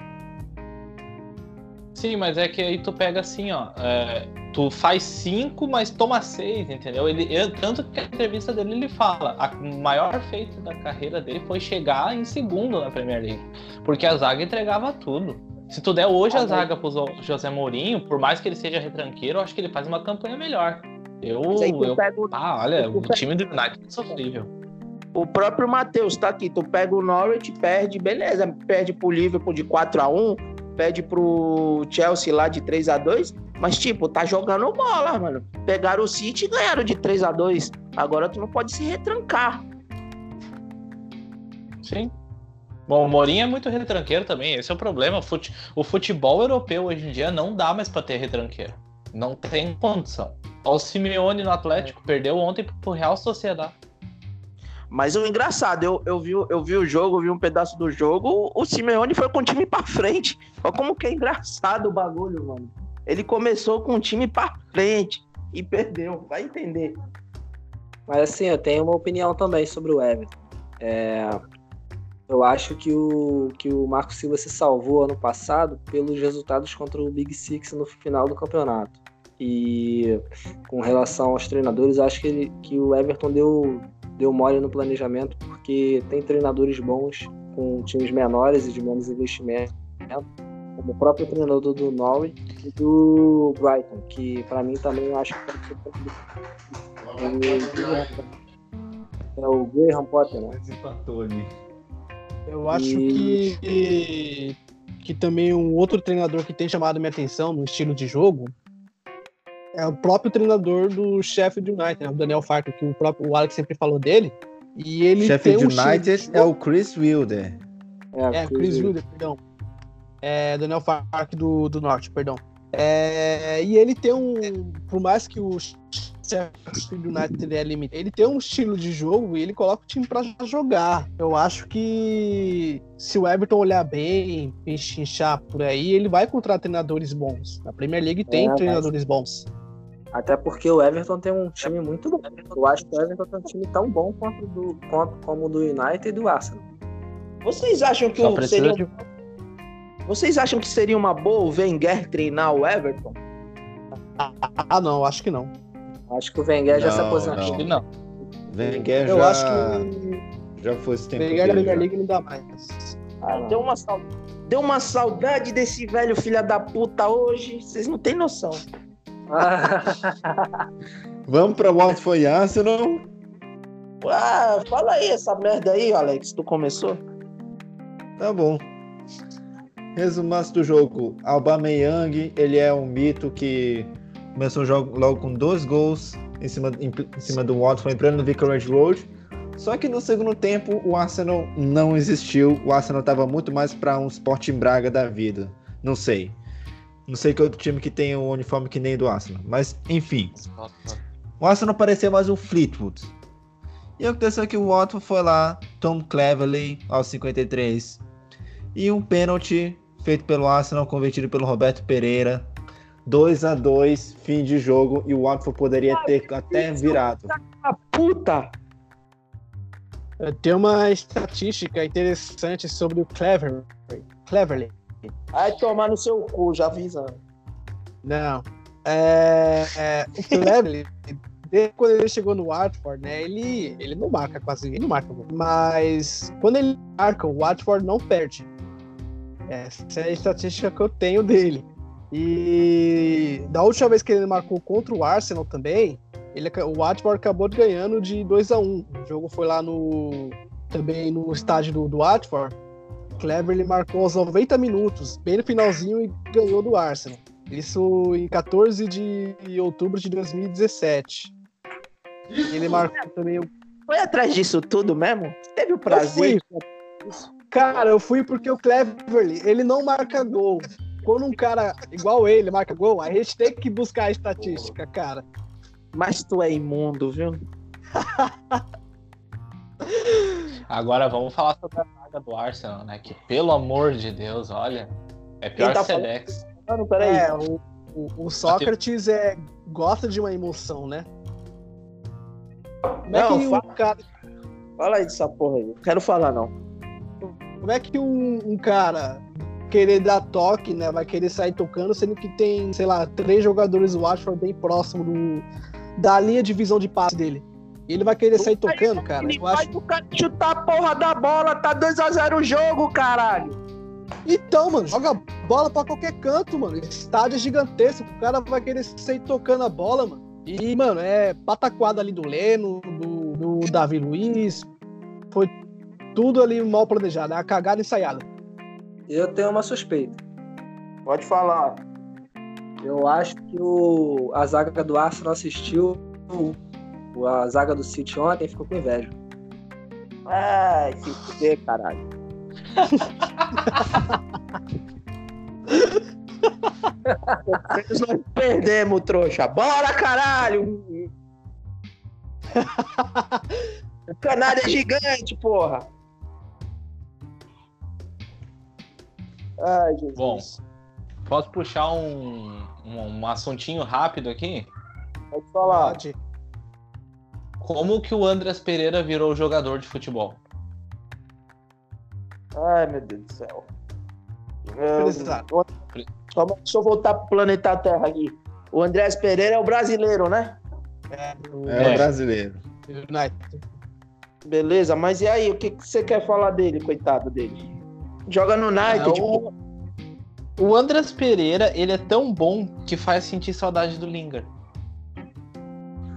Sim, mas é que aí tu pega assim, ó. é, tu faz cinco, mas toma seis, entendeu? Ele, eu, tanto que a entrevista dele ele fala, o maior feito da carreira dele foi chegar em segundo na Premier League, porque a zaga entregava tudo. Se tu der hoje a zaga pro José Mourinho, por mais que ele seja retranqueiro, eu acho que ele faz uma campanha melhor. Eu, eu pega, ah, olha, o time do United é sofrível. O próprio Matheus tá aqui, tu pega o Norwich, perde, beleza, perde pro Liverpool de 4 a 1 perde pro Chelsea lá de 3 a 2 mas, tipo, tá jogando bola, mano. Pegaram o City e ganharam de 3 a 2 Agora tu não pode se retrancar. Sim. Bom, o Mourinho é muito retranqueiro também, esse é o problema. O futebol europeu hoje em dia não dá mais pra ter retranqueiro. Não tem condição. O Simeone no Atlético perdeu ontem pro Real Sociedade. Mas o engraçado, eu, eu, vi, eu vi o jogo, vi um pedaço do jogo, o Simeone foi com o time pra frente. Olha como que é engraçado o bagulho, mano. Ele começou com o time pra frente e perdeu, vai entender. Mas assim, eu tenho uma opinião também sobre o Everton. É, eu acho que o, que o Marco Silva se salvou ano passado pelos resultados contra o Big Six no final do campeonato. E com relação aos treinadores, acho que, ele, que o Everton deu, deu mole no planejamento, porque tem treinadores bons com times menores e de menos investimento, como o próprio treinador do Norwich e do Brighton, que para mim também acho que é o Graham Potter, né? Eu acho e... que, que também um outro treinador que tem chamado minha atenção no estilo de jogo é o próprio treinador do Sheffield United, né? o Daniel Farker, que o próprio o Alex sempre falou dele. E ele Sheffield um United é o Chris Wilder. É, é Chris Wilder, perdão. É, Daniel Farker do, do Norte, perdão. É, e ele tem um. Por mais que o Sheffield United é limitado, ele tem um estilo de jogo e ele coloca o time para jogar. Eu acho que se o Everton olhar bem, inchar por aí, ele vai encontrar treinadores bons. Na Premier League tem é, treinadores bons. Até porque o Everton tem um time muito bom. Eu acho que o Everton tem um time tão bom quanto do, quanto, como o do United e do Arsenal. Vocês acham que o seria... de... Vocês acham que seria uma boa o Wenger treinar o Everton? Ah, não, acho que não. Acho que o Wenger não, já se aposentou. Acho que não. Wenger Eu já... acho que já foi esse tempo. Wenger na Premier League não dá mais. Ah, deu uma saudade. Deu uma saudade desse velho filha da puta hoje. Vocês não têm noção. Vamos pra Watford Arsenal? Ah, fala aí essa merda aí, Alex. Tu começou? Tá bom. Resumaço do jogo. Aubameyang, ele é um mito que começou o jogo logo com dois gols em cima, em, em cima do Watford, entrando no Vicarage Road. Só que no segundo tempo o Arsenal não existiu. O Arsenal estava muito mais para um Sporting Braga da vida. Não sei. Não sei que outro time que tem um uniforme que nem o do Arsenal. Mas, enfim. O Arsenal parecia mais um Fleetwood. E aconteceu que o Watford foi lá, Tom Cleverley, aos 53. E um pênalti feito pelo Arsenal, convertido pelo Roberto Pereira. 2 a 2 fim de jogo. E o Watford poderia ter até virado. Puta! Tem uma estatística interessante sobre o Cleverley. Cleverley. Vai tomar no seu cu, já avisando. Não. É, é, o Cleverley, desde quando ele chegou no Watford, né? Ele, ele não marca quase, ele não marca. Mas quando ele marca, o Watford não perde. Essa é a estatística que eu tenho dele. E da última vez que ele marcou contra o Arsenal também, ele, o Watford acabou ganhando de 2 a 1 O jogo foi lá no também no estádio do, do Watford. Clever ele marcou aos 90 minutos, bem no finalzinho, e ganhou do Arsenal. Isso em 14 de outubro de 2017. Ele marcou também. Foi atrás disso tudo mesmo? Teve o prazer? Eu Cara, eu fui porque o Cleverly, ele não marca gol. Quando um cara igual ele marca gol, a gente tem que buscar a estatística, cara. Mas tu é imundo, viu? Agora vamos falar sobre a do Arsenal, né? Que pelo amor de Deus, olha, é pior tá que Sedex. Mano, peraí. É, o, o, o Sócrates é, gosta de uma emoção, né? Como é não, que fala... o cara. Fala aí dessa porra aí. Não quero falar, não. Como é que um, um cara querer dar toque, né? Vai querer sair tocando, sendo que tem, sei lá, três jogadores do Watford bem próximo do, da linha de visão de passe dele. E ele vai querer sair tocando, cara. Ele Eu vai acho... pro cara chutar a porra da bola, tá 2x0 o jogo, caralho. Então, mano, joga bola pra qualquer canto, mano. Estádio é gigantesco, o cara vai querer sair tocando a bola, mano. E, mano, é pataquada ali do Leno, do, do Davi Luiz. Foi tudo ali mal planejado, é a cagada ensaiada. Eu tenho uma suspeita. Pode falar. Eu acho que o, a zaga do Arsenal assistiu o- a zaga do City ontem ficou com inveja. Ai, se fuder, caralho. Nós perdemos, trouxa. Bora, caralho! O canário é gigante, porra. Ai, Jesus. Bom. Posso puxar um, um, um assuntinho rápido aqui? Pode falar. Pode. Como que o Andreas Pereira virou jogador de futebol? Ai, meu Deus do céu. Eu- Precisado. Calma, deixa eu voltar pro planeta Terra aqui. O Andrés Pereira é o brasileiro, né? É, É, É. o brasileiro. United. Beleza, mas e aí, o que, que você quer falar dele, coitado dele? Joga no United, É, o, o Andreas Pereira, ele é tão bom que faz sentir saudade do Lingard.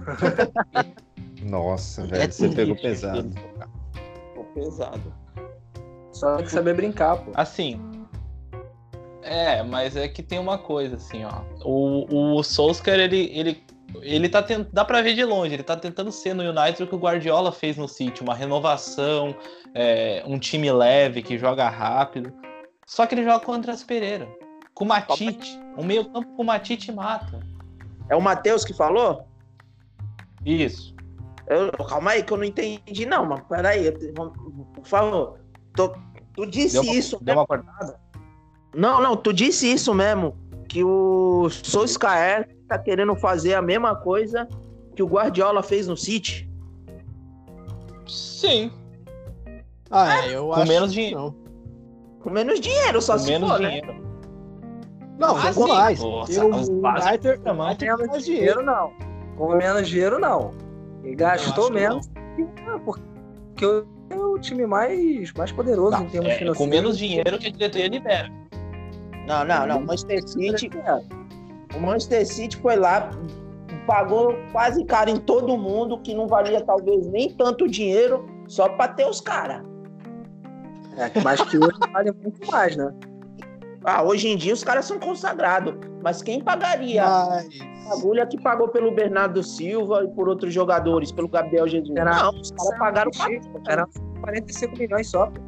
Nossa, É velho, você pegou pesado. pô, pesado. Só tem que saber brincar, pô. Assim. É, mas é que tem uma coisa, assim, ó. O, o Solskjaer, ele, ele, ele tá tentando. Dá pra ver de longe, ele tá tentando ser no United o que o Guardiola fez no City, uma renovação, é, um time leve que joga rápido. Só que ele joga com o Andrés Pereira. Com o Matite. Um meio campo com o Matite mata. É o Matheus que falou? Isso. Eu- calma aí, que eu não entendi, não, mas peraí, eu- vamos- por favor. Tô- tu disse Deu uma, isso deu mesmo? uma cortada? Não, não, tu disse isso mesmo. Que o Solskjaer tá querendo fazer a mesma coisa que o Guardiola fez no City. Sim. Ah, é, eu com acho menos que dinheiro. Não, Com menos dinheiro, só Com se menos for, né? dinheiro. não Ah, com mais. Nossa, Eu, o United, também. o United mais dinheiro. não. Com menos dinheiro, não. Ele gastou menos que- porque o- é o time mais, mais poderoso Não, em termos é, financeiros. com menos dinheiro que a diretoria libera. Não, não, não. O Manchester City, o Manchester City foi lá, pagou quase caro em todo mundo, que não valia talvez nem tanto dinheiro, só pra ter os caras. É, mas que hoje vale muito mais, né? Ah, hoje em dia os caras são consagrados. Mas quem pagaria a Mas, agulha que pagou pelo Bernardo Silva e por outros jogadores, pelo Gabriel Jesus? Era- não, os caras pagaram pra... Era 45 milhões só. pô.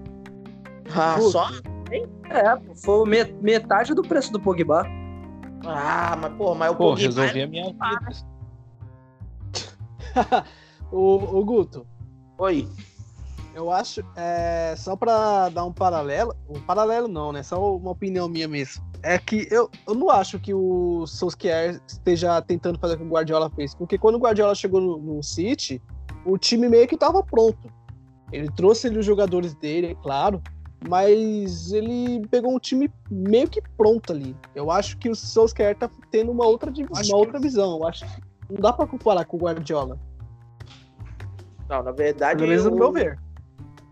Ah, só? É, pô, foi me- metade do preço do Pogba. Ah, mas pô, mas o Pô, Pogba- resolvi a minha vida. o, o Guto, Oi. Eu acho, é, só pra dar um paralelo, um paralelo não, né? Só uma opinião minha mesmo. É que eu, eu não acho que o Solskjaer esteja tentando fazer o que o Guardiola fez, porque quando o Guardiola chegou no, no City, o time meio que tava pronto. Ele trouxe ali os jogadores dele, é claro, mas ele pegou um time meio que pronto ali. Eu acho que o Solskjaer tá tendo uma outra, uma outra visão. Eu acho que não dá pra comparar com o Guardiola. Não, na verdade, Pelo menos no o- meu ver.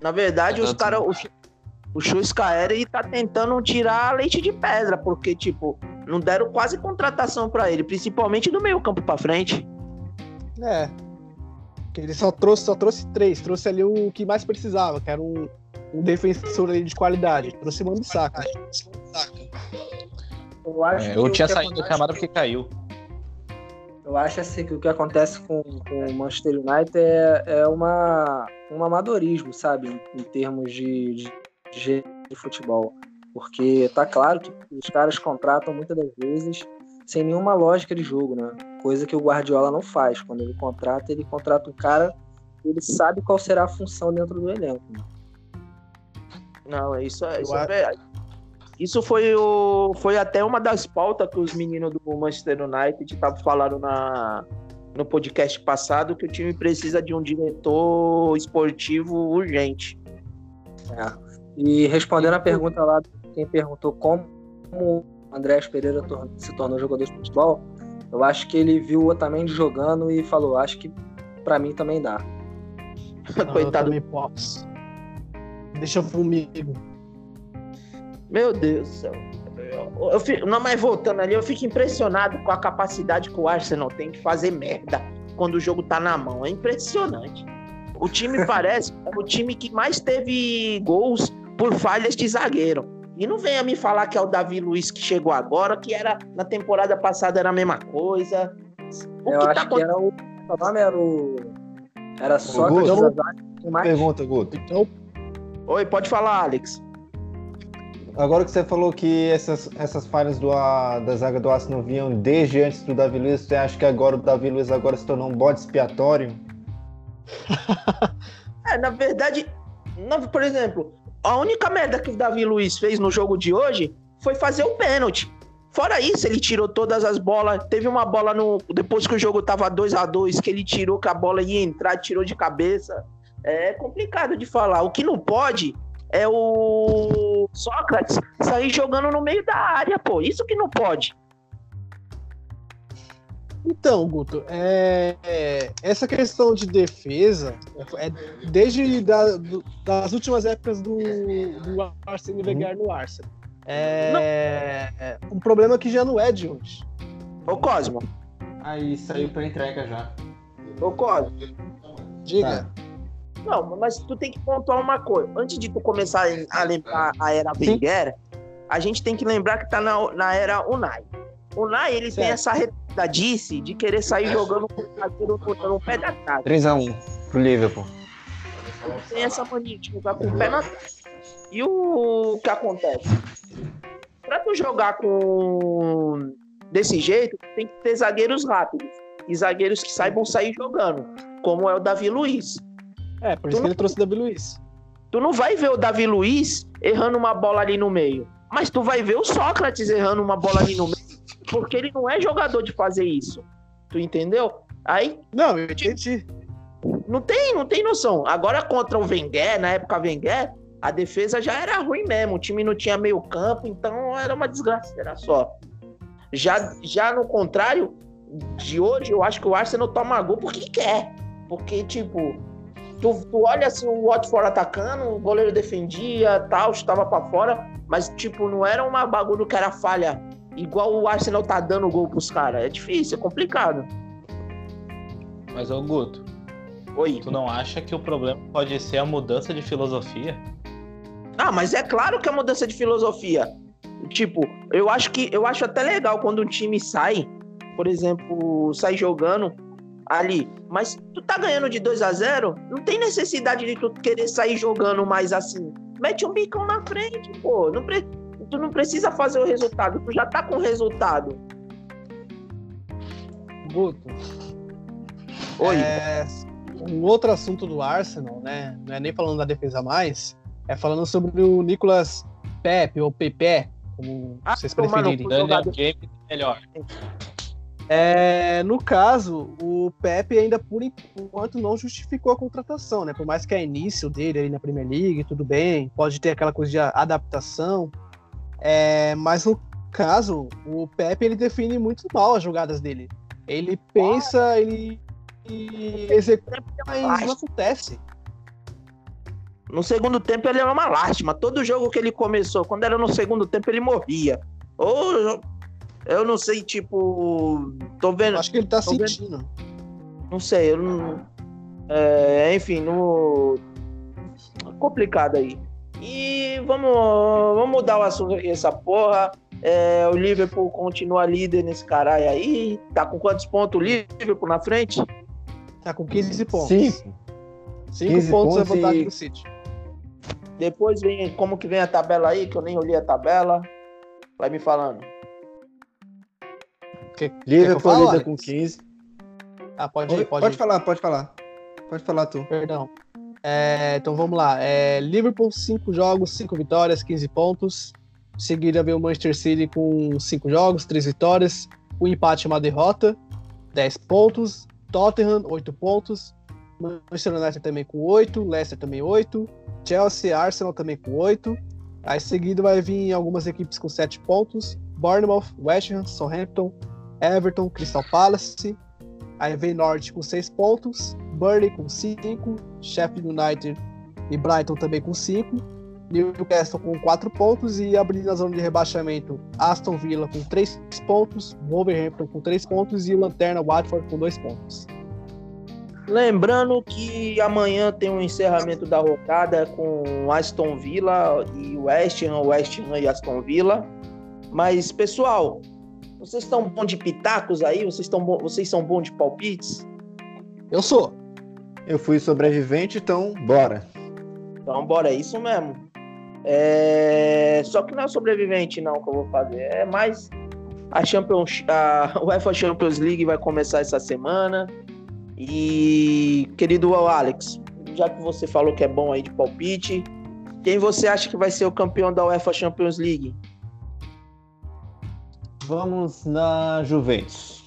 Na verdade, os Eu caras, também. o, Ch- o Schuskaer, ele tá tentando tirar leite de pedra, porque, tipo, não deram quase contratação pra ele, principalmente do meio campo pra frente. É. Que ele só trouxe, só trouxe três. Trouxe ali o que mais precisava, que era um, um defensor ali de qualidade. Trouxe o Bissaka. Eu acho É, eu o tinha que saído da acontece- chamada porque caiu. Eu acho assim que o que acontece com, com o Manchester United é, é uma, um amadorismo, sabe? Em, em termos de, de, de, de futebol. Porque tá claro que os caras contratam muitas das vezes sem nenhuma lógica de jogo, né? Coisa que o Guardiola não faz. Quando ele contrata, ele contrata um cara, ele sabe qual será a função dentro do elenco. né? Não, isso, é- isso é verdade. Isso foi, o, foi até uma das pautas que os meninos do Manchester United estavam falando na, no podcast passado, que o time precisa de um diretor esportivo urgente. E respondendo a pergunta lá, quem perguntou como o Andrés Pereira se tornou jogador de futebol, eu acho que ele viu o Otamendi jogando e falou, acho que pra mim também dá. Não, eu Coitado. também posso. Deixa comigo. Meu Deus do céu. Eu, eu fico- não, mas voltando ali, eu fico impressionado com a capacidade que o Arsenal tem de fazer merda quando o jogo tá na mão. É impressionante. O time parece é o time que mais teve gols por falhas de zagueiro. E não venha me falar que é o Davi Luiz que chegou agora, que era na temporada passada era a mesma coisa. O eu que acho tá que acontecendo? era o. Nome era o. Era só Guto. que Tem mais? Pergunta, Guto. Então, Oi, pode falar, Alex. Agora que você falou que essas, essas falhas do, a- da zaga do Arsenal vinham desde antes do Davi Luiz, você acha que agora o Davi Luiz agora se tornou um bode expiatório? É, na verdade, por exemplo, a única merda que o Davi Luiz fez no jogo de hoje foi fazer o pênalti. Fora isso, ele tirou todas as bolas. Teve uma bola no. Depois que o jogo tava 2 a 2 que ele tirou que a bola ia entrar, tirou de cabeça. É complicado de falar. O que não pode é o Sócrates sair jogando no meio da área, pô. Isso que não pode. Então, Guto, é, é, essa questão de defesa é desde da- do- das últimas épocas do, do Arsene Wenger no Arsenal. É, é um problema que já não é de hoje. Ô Cosmo, Aí saiu pra entrega já. ô Cosmo. Diga. Não, mas tu tem que pontuar uma coisa. Antes de tu começar a lembrar a era. Wenger, a gente tem que lembrar que tá na, na era Unai. Unai, ele tem Certo. essa retardadice de querer sair jogando com o o pé da trave. 3x1 pro Liverpool. Tem essa mania de jogar com o pé na trave. E o que acontece? Pra tu jogar com desse jeito, tem que ter zagueiros rápidos. E zagueiros que saibam sair jogando, como é o Davi Luiz. É, por isso que ele trouxe o Davi Luiz. Tu não vai ver o Davi Luiz errando uma bola ali no meio. Mas tu vai ver o Sócrates errando uma bola ali no meio. Porque ele não é jogador de fazer isso. Tu entendeu? Aí Não, eu entendi. não tem, não tem noção. Agora contra o Wenger, na época Wenger, a defesa já era ruim mesmo. O time não tinha meio campo, então era uma desgraça, era só. Já, já no contrário, de hoje, eu acho que o Arsenal toma gol porque quer. Porque, tipo, tu, tu olha assim, o Watford atacando, o goleiro defendia, tal, estava pra fora, mas, tipo, não era uma bagulho que era falha. Igual o Arsenal tá dando gol pros caras. É difícil, é complicado. Mas, ô Guto, Oi. tu não acha que o problema pode ser a mudança de filosofia? Ah, mas é claro que é mudança de filosofia. Tipo, eu acho que eu acho até legal quando um time sai, por exemplo, sai jogando ali, mas tu tá ganhando de 2 a 0, não tem necessidade de tu querer sair jogando mais assim. Mete um bicão na frente, pô. Não pre- Tu não precisa fazer o resultado, tu já tá com o resultado. Guto, Oi. É, um outro assunto do Arsenal, né? Não é nem falando da defesa mais, é falando sobre o Nicolas Pepe ou Pepe, como Ah, vocês preferirem. cu. Daniel James melhor. É, no caso, o Pepe ainda por enquanto não justificou a contratação, né? Por mais que é início dele aí na Premier League, tudo bem, pode ter aquela coisa de adaptação. É, mas no caso, o Pepe ele define muito mal as jogadas dele. Ele pensa, ele, ele executa, mas não acontece. No segundo tempo ele era uma lástima. Todo jogo que ele começou, quando era no segundo tempo, ele morria. Ou eu não sei, tipo. Tô vendo. Acho que ele tá Tô vendo. sentindo. Não sei, eu não. É, enfim, no. Complicado aí. E vamos, vamos mudar o assunto aqui, essa porra. É, o Liverpool continua líder nesse caralho aí. Tá com quantos pontos o Liverpool na frente? Tá com 15 pontos. 5. 5 15 pontos é pontos vantagem e- do City. Depois vem como que vem a tabela aí, que eu nem olhei a tabela. Vai me falando. Que Liverpool líder Alex? com 15. Ah, pode ir, Pode, pode, ir. falar, pode falar. Pode falar tu. Perdão. É, então vamos lá. É, Liverpool, 5 jogos, 5 vitórias, 15 pontos. Em seguida vem o Manchester City com 5 jogos, 3 vitórias. Um empate e uma derrota, 10 pontos. Tottenham, 8 pontos. Manchester United também com 8, Leicester também 8, Chelsea, Arsenal também com 8. Aí seguido vai vir algumas equipes com 7 pontos, Bournemouth, West Ham, Southampton, Everton, Crystal Palace. Aí vem Norte com 6 pontos, Burnley com 5, Sheffield United e Brighton também com 5, Newcastle com 4 pontos e abrindo a zona de rebaixamento, Aston Villa com 3 pontos, Wolverhampton com 3 pontos e Lanterna Watford com 2 pontos. Lembrando que amanhã tem um encerramento da rodada com Aston Villa e West Ham, West Ham e Aston Villa. Mas, pessoal, vocês estão bons de pitacos aí? Vocês, estão bo... vocês são bons de palpites? Eu sou. Eu fui sobrevivente, então bora. Então, bora, é isso mesmo. É... Só que não é sobrevivente, não, que eu vou fazer. É mais a Champions, a UEFA Champions League vai começar essa semana. E, querido Alex, já que você falou que é bom aí de palpite, quem você acha que vai ser o campeão da UEFA Champions League? Vamos na Juventus.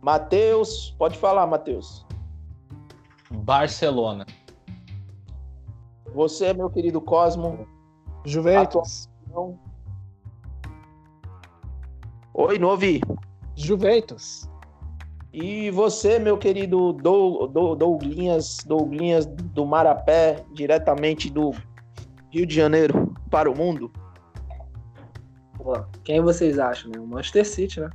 Matheus, pode falar, Matheus. Barcelona. Você, meu querido Cosmo. Juventus. Atuação. Oi, não ouvi. Juventus. E você, meu querido Dou- Dou- Douglinhas, Douglinhas do Marapé, diretamente do Rio de Janeiro para o mundo. Pô, quem vocês acham, né? O Manchester City, né?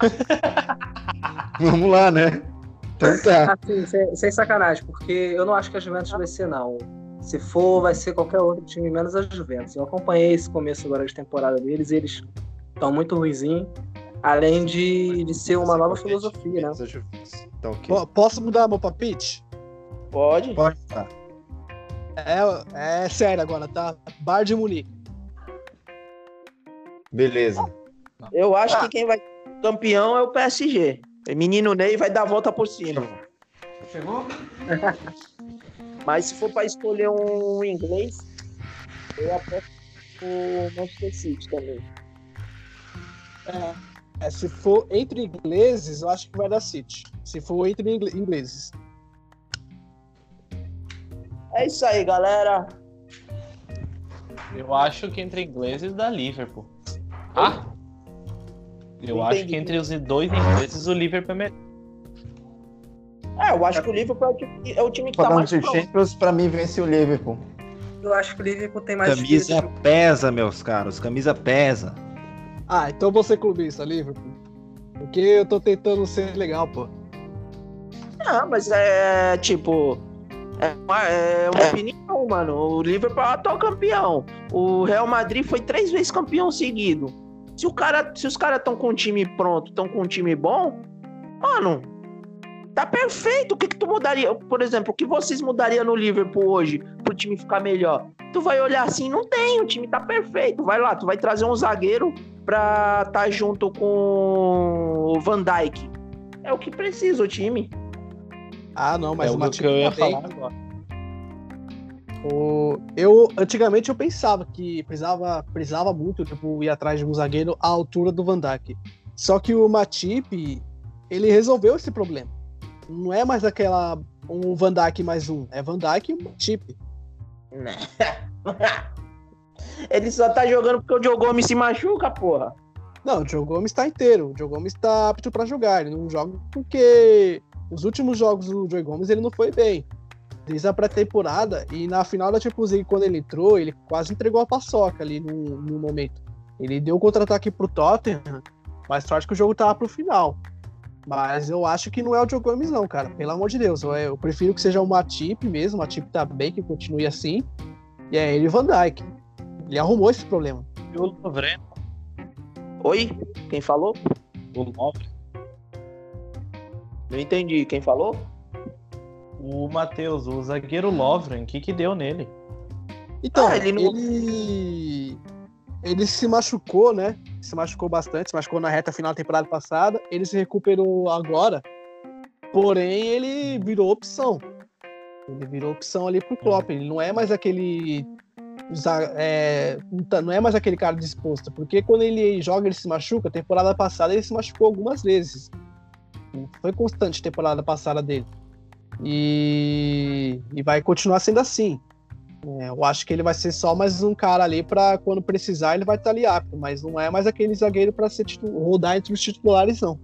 Vamos lá, né? Então tá. Assim, sem, sem sacanagem, porque eu não acho que a Juventus vai ser, não. Se for, vai ser qualquer outro time, menos a Juventus. Eu acompanhei esse começo agora de temporada deles e eles estão muito ruizinhos. Além de, de ser uma nova filosofia, né? Então, ok. Po- Posso mudar meu palpite? Pode? Pode tá. É, é sério agora, tá? Bar de Munique. Beleza. Eu acho que quem vai ser campeão é o PSG. O menino Ney vai dar a volta por cima. Chegou? Mas se for para escolher um inglês, eu aposto o Manchester City também. É, se for entre ingleses, eu acho que vai dar City. Se for entre ingle- ingleses. É isso aí, galera. Eu acho que entre ingleses dá Liverpool. Ah! Eu Não acho entendi. que entre os dois ingleses o Liverpool é melhor. É, eu acho que o Liverpool é o time, é o time que tá Falando mais de pronto. Champions, pra mim vence o Liverpool. Eu acho que o Liverpool tem mais Camisa espírito pesa, meus caros. Camisa pesa. Ah, então você clubista, Liverpool. Porque eu tô tentando ser legal, pô. Não, mas é tipo. É uma, é uma opinião, mano. O Liverpool é o atual campeão. O Real Madrid foi três vezes campeão seguido. Se, o cara, se os caras estão com um time pronto, estão com um time bom, mano, tá perfeito. O que, que tu mudaria? Por exemplo, o que vocês mudariam no Liverpool hoje pro time ficar melhor? Tu vai olhar assim, não tem, o time tá perfeito. Vai lá, tu vai trazer um zagueiro pra tá junto com o Van Dijk. É o que precisa o time. Ah, não, mas é o Matip que eu ia falar agora. O- Eu, antigamente eu pensava que precisava, precisava muito tipo, ir atrás de um zagueiro à altura do Van Dijk. Só que o Matip, ele resolveu esse problema. Não é mais aquela um Van Dijk mais um, é Van Dijk e o Matip. Ele só tá jogando porque o Diogo Gomes se machuca, porra. Não, o Diogo Gomes tá inteiro, o Diogo Gomes tá apto pra jogar, ele não joga porque os últimos jogos do Diogo Gomes ele não foi bem. Desde a pré-temporada e na final da Champions League, quando ele entrou, ele quase entregou a paçoca ali no, no momento. Ele deu o contra-ataque pro Tottenham, mas sorte que o jogo tava pro final. Mas eu acho que não é o Diogo Gomes não, cara. Pelo amor de Deus. Eu, eu prefiro que seja o Matip mesmo, o Matip tá bem, que continue assim. E é ele e o Van Dijk. Ele arrumou esse problema. E o Lovren, Oi? Quem falou? o Lovren. Não entendi. Quem falou? O Matheus, o zagueiro Lovren, o que que deu nele? Então, Ah, ele ele, não- ele se machucou, né? Se machucou bastante, se machucou na reta final da temporada passada. Ele se recuperou agora. Porém, ele virou opção. Ele virou opção ali pro Klopp. Ele não é mais aquele. é, não não é mais aquele cara disposto. Porque quando ele joga, ele se machuca. Temporada passada ele se machucou algumas vezes. Foi constante a temporada passada dele. E, e vai continuar sendo assim. É, eu acho que ele vai ser só mais um cara ali para quando precisar ele vai estar ali apto, mas não é mais aquele zagueiro para ser rodar entre os titulares não.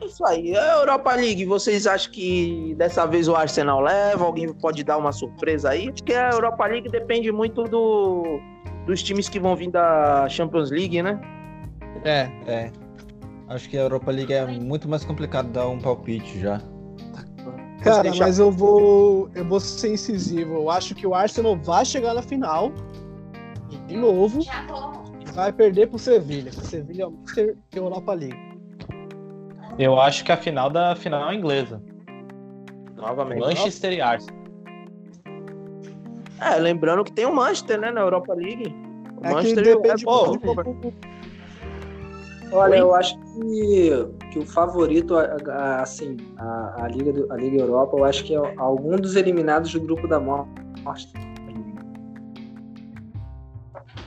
É isso aí. A Europa League, vocês acham que dessa vez o Arsenal leva? Alguém pode dar uma surpresa aí? Acho que a Europa League depende muito do, dos times que vão vir da Champions League, né? É, é. Acho que a Europa League é muito mais complicado dar um palpite já. Cara, deixar... mas eu vou, eu vou ser incisivo. Eu acho que o Arsenal vai chegar na final de novo e vai perder pro Sevilha. O Sevilha é o Europa League. Eu acho que a final da final é inglesa. Novamente. Manchester e Arsenal. É, lembrando que tem o Manchester, né, na Europa League. O é Manchester que depende é... oh, Olha, eu acho que, que o favorito, assim, a, a, Liga do, a Liga Europa, eu acho que é algum dos eliminados do grupo da morte.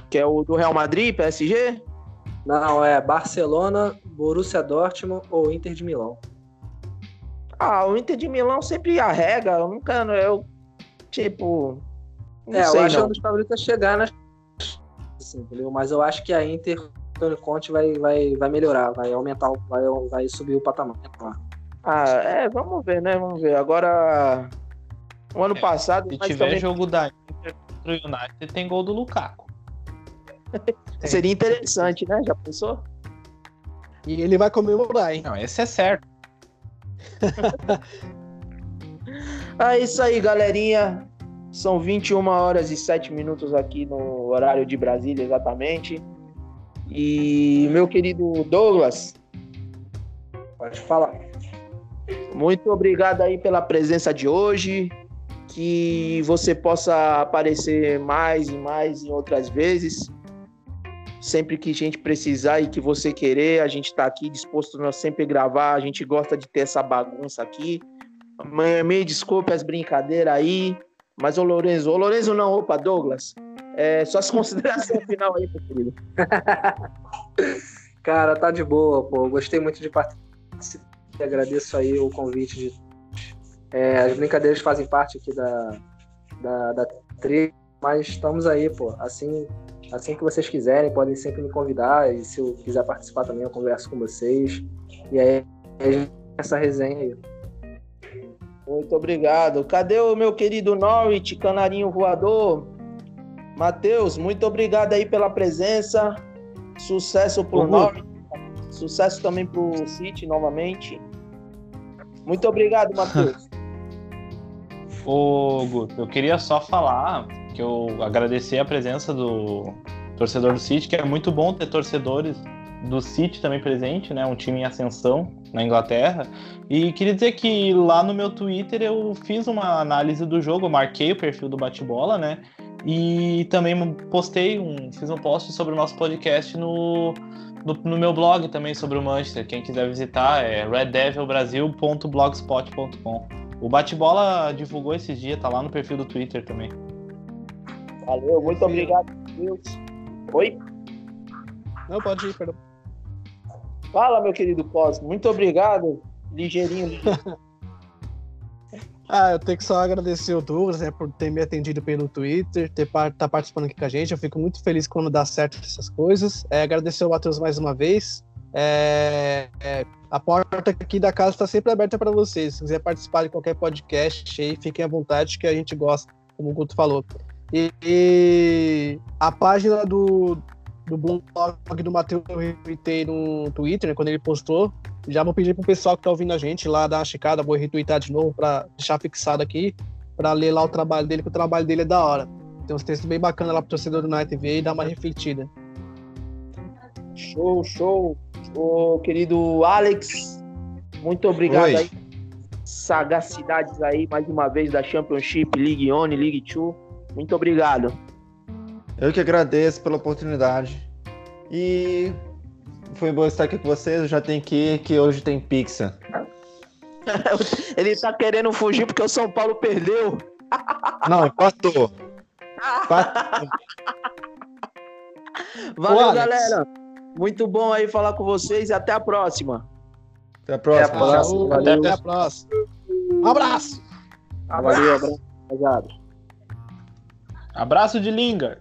Que é o do Real Madrid, PSG? Não, é Barcelona, Borussia Dortmund ou Inter de Milão. Ah, o Inter de Milão sempre arrega, eu nunca, eu, tipo... é, sei, eu acho que é um dos favoritos a chegar nas... Assim, entendeu? Mas eu acho que a Inter Antônio Conte vai, vai, vai melhorar, vai aumentar, vai, vai subir o patamar. Ah, é, vamos ver, né? Vamos ver. Agora, o ano é, passado. Se tiver também... jogo da Inter contra o United, tem gol do Lukaku. Seria interessante, né? Já pensou? E ele vai comemorar, hein? Não, esse é certo. é isso aí, galerinha. São 21 horas e 7 minutos aqui no horário de Brasília, exatamente. E meu querido Douglas, pode falar. Muito obrigado aí pela presença de hoje. Que você possa aparecer mais e mais em outras vezes. Sempre que a gente precisar e que você querer, a gente está aqui disposto a sempre gravar. A gente gosta de ter essa bagunça aqui. Me desculpe as brincadeiras aí. Mas o Lorenzo, o Lorenzo não, opa, Douglas. É, suas considerações final aí, meu querido. Cara, tá de boa, pô. Gostei muito de participar. Agradeço aí o convite. De... É, as brincadeiras fazem parte aqui da, da, da trilha, mas estamos aí, pô. Assim, assim que vocês quiserem, podem sempre me convidar. E se eu quiser participar também, eu converso com vocês. E aí, essa resenha aí. Muito obrigado. Cadê o meu querido Norwich, canarinho voador? Matheus, muito obrigado aí pela presença. Sucesso pro uhum. Norwich. Sucesso também pro City novamente. Muito obrigado, Matheus. Ô, Guto, eu queria só falar que eu agradecer a presença do torcedor do City, que é muito bom ter torcedores do City também presente, né? Um time em ascensão na Inglaterra. E queria dizer que lá no meu Twitter eu fiz uma análise do jogo, eu marquei o perfil do bate-bola, né? E também postei um, fiz um post sobre o nosso podcast no, no, no, meu blog também sobre o Manchester. Quem quiser visitar é reddevilbrasil.blogspot.com. O Bate-Bola divulgou esses dias, tá lá no perfil do Twitter também. Valeu, muito obrigado, Deus. Oi? Não, pode ir, perdão. Fala, meu querido Cosmo. Muito obrigado. Ligeirinho. ligeirinho. Ah, eu tenho que só agradecer o Douglas né, por ter me atendido pelo Twitter, ter tá participando aqui com a gente. Eu fico muito feliz quando dá certo essas coisas. É, agradecer o Matheus mais uma vez. É, é, a porta aqui da casa está sempre aberta para vocês. Se quiser participar de qualquer podcast aí, fiquem à vontade, que a gente gosta, como o Guto falou. E, e a página do, do blog do Matheus eu retuitei no Twitter, né, quando ele postou. Já vou pedir pro pessoal que tá ouvindo a gente lá dar uma checada, vou retweetar de novo para deixar fixado aqui, para ler lá o trabalho dele, que o trabalho dele é da hora. Tem uns textos bem bacanas lá pro torcedor do Night ver e dar uma refletida. Show, show. Ô, querido Alex, muito obrigado Oi. aí. Sagacidades aí, mais uma vez, da Championship, League One, League Two. Muito obrigado. Eu que agradeço pela oportunidade. E foi bom estar aqui com vocês. Eu já tenho que ir, que hoje tem pizza. Ele tá querendo fugir porque o São Paulo perdeu. Não, empatou. Valeu, galera. Muito bom aí falar com vocês e até a próxima. Até a próxima. Até a próxima. Valeu, até a próxima. Um abraço. Valeu, abraço. Abraço de Lingar.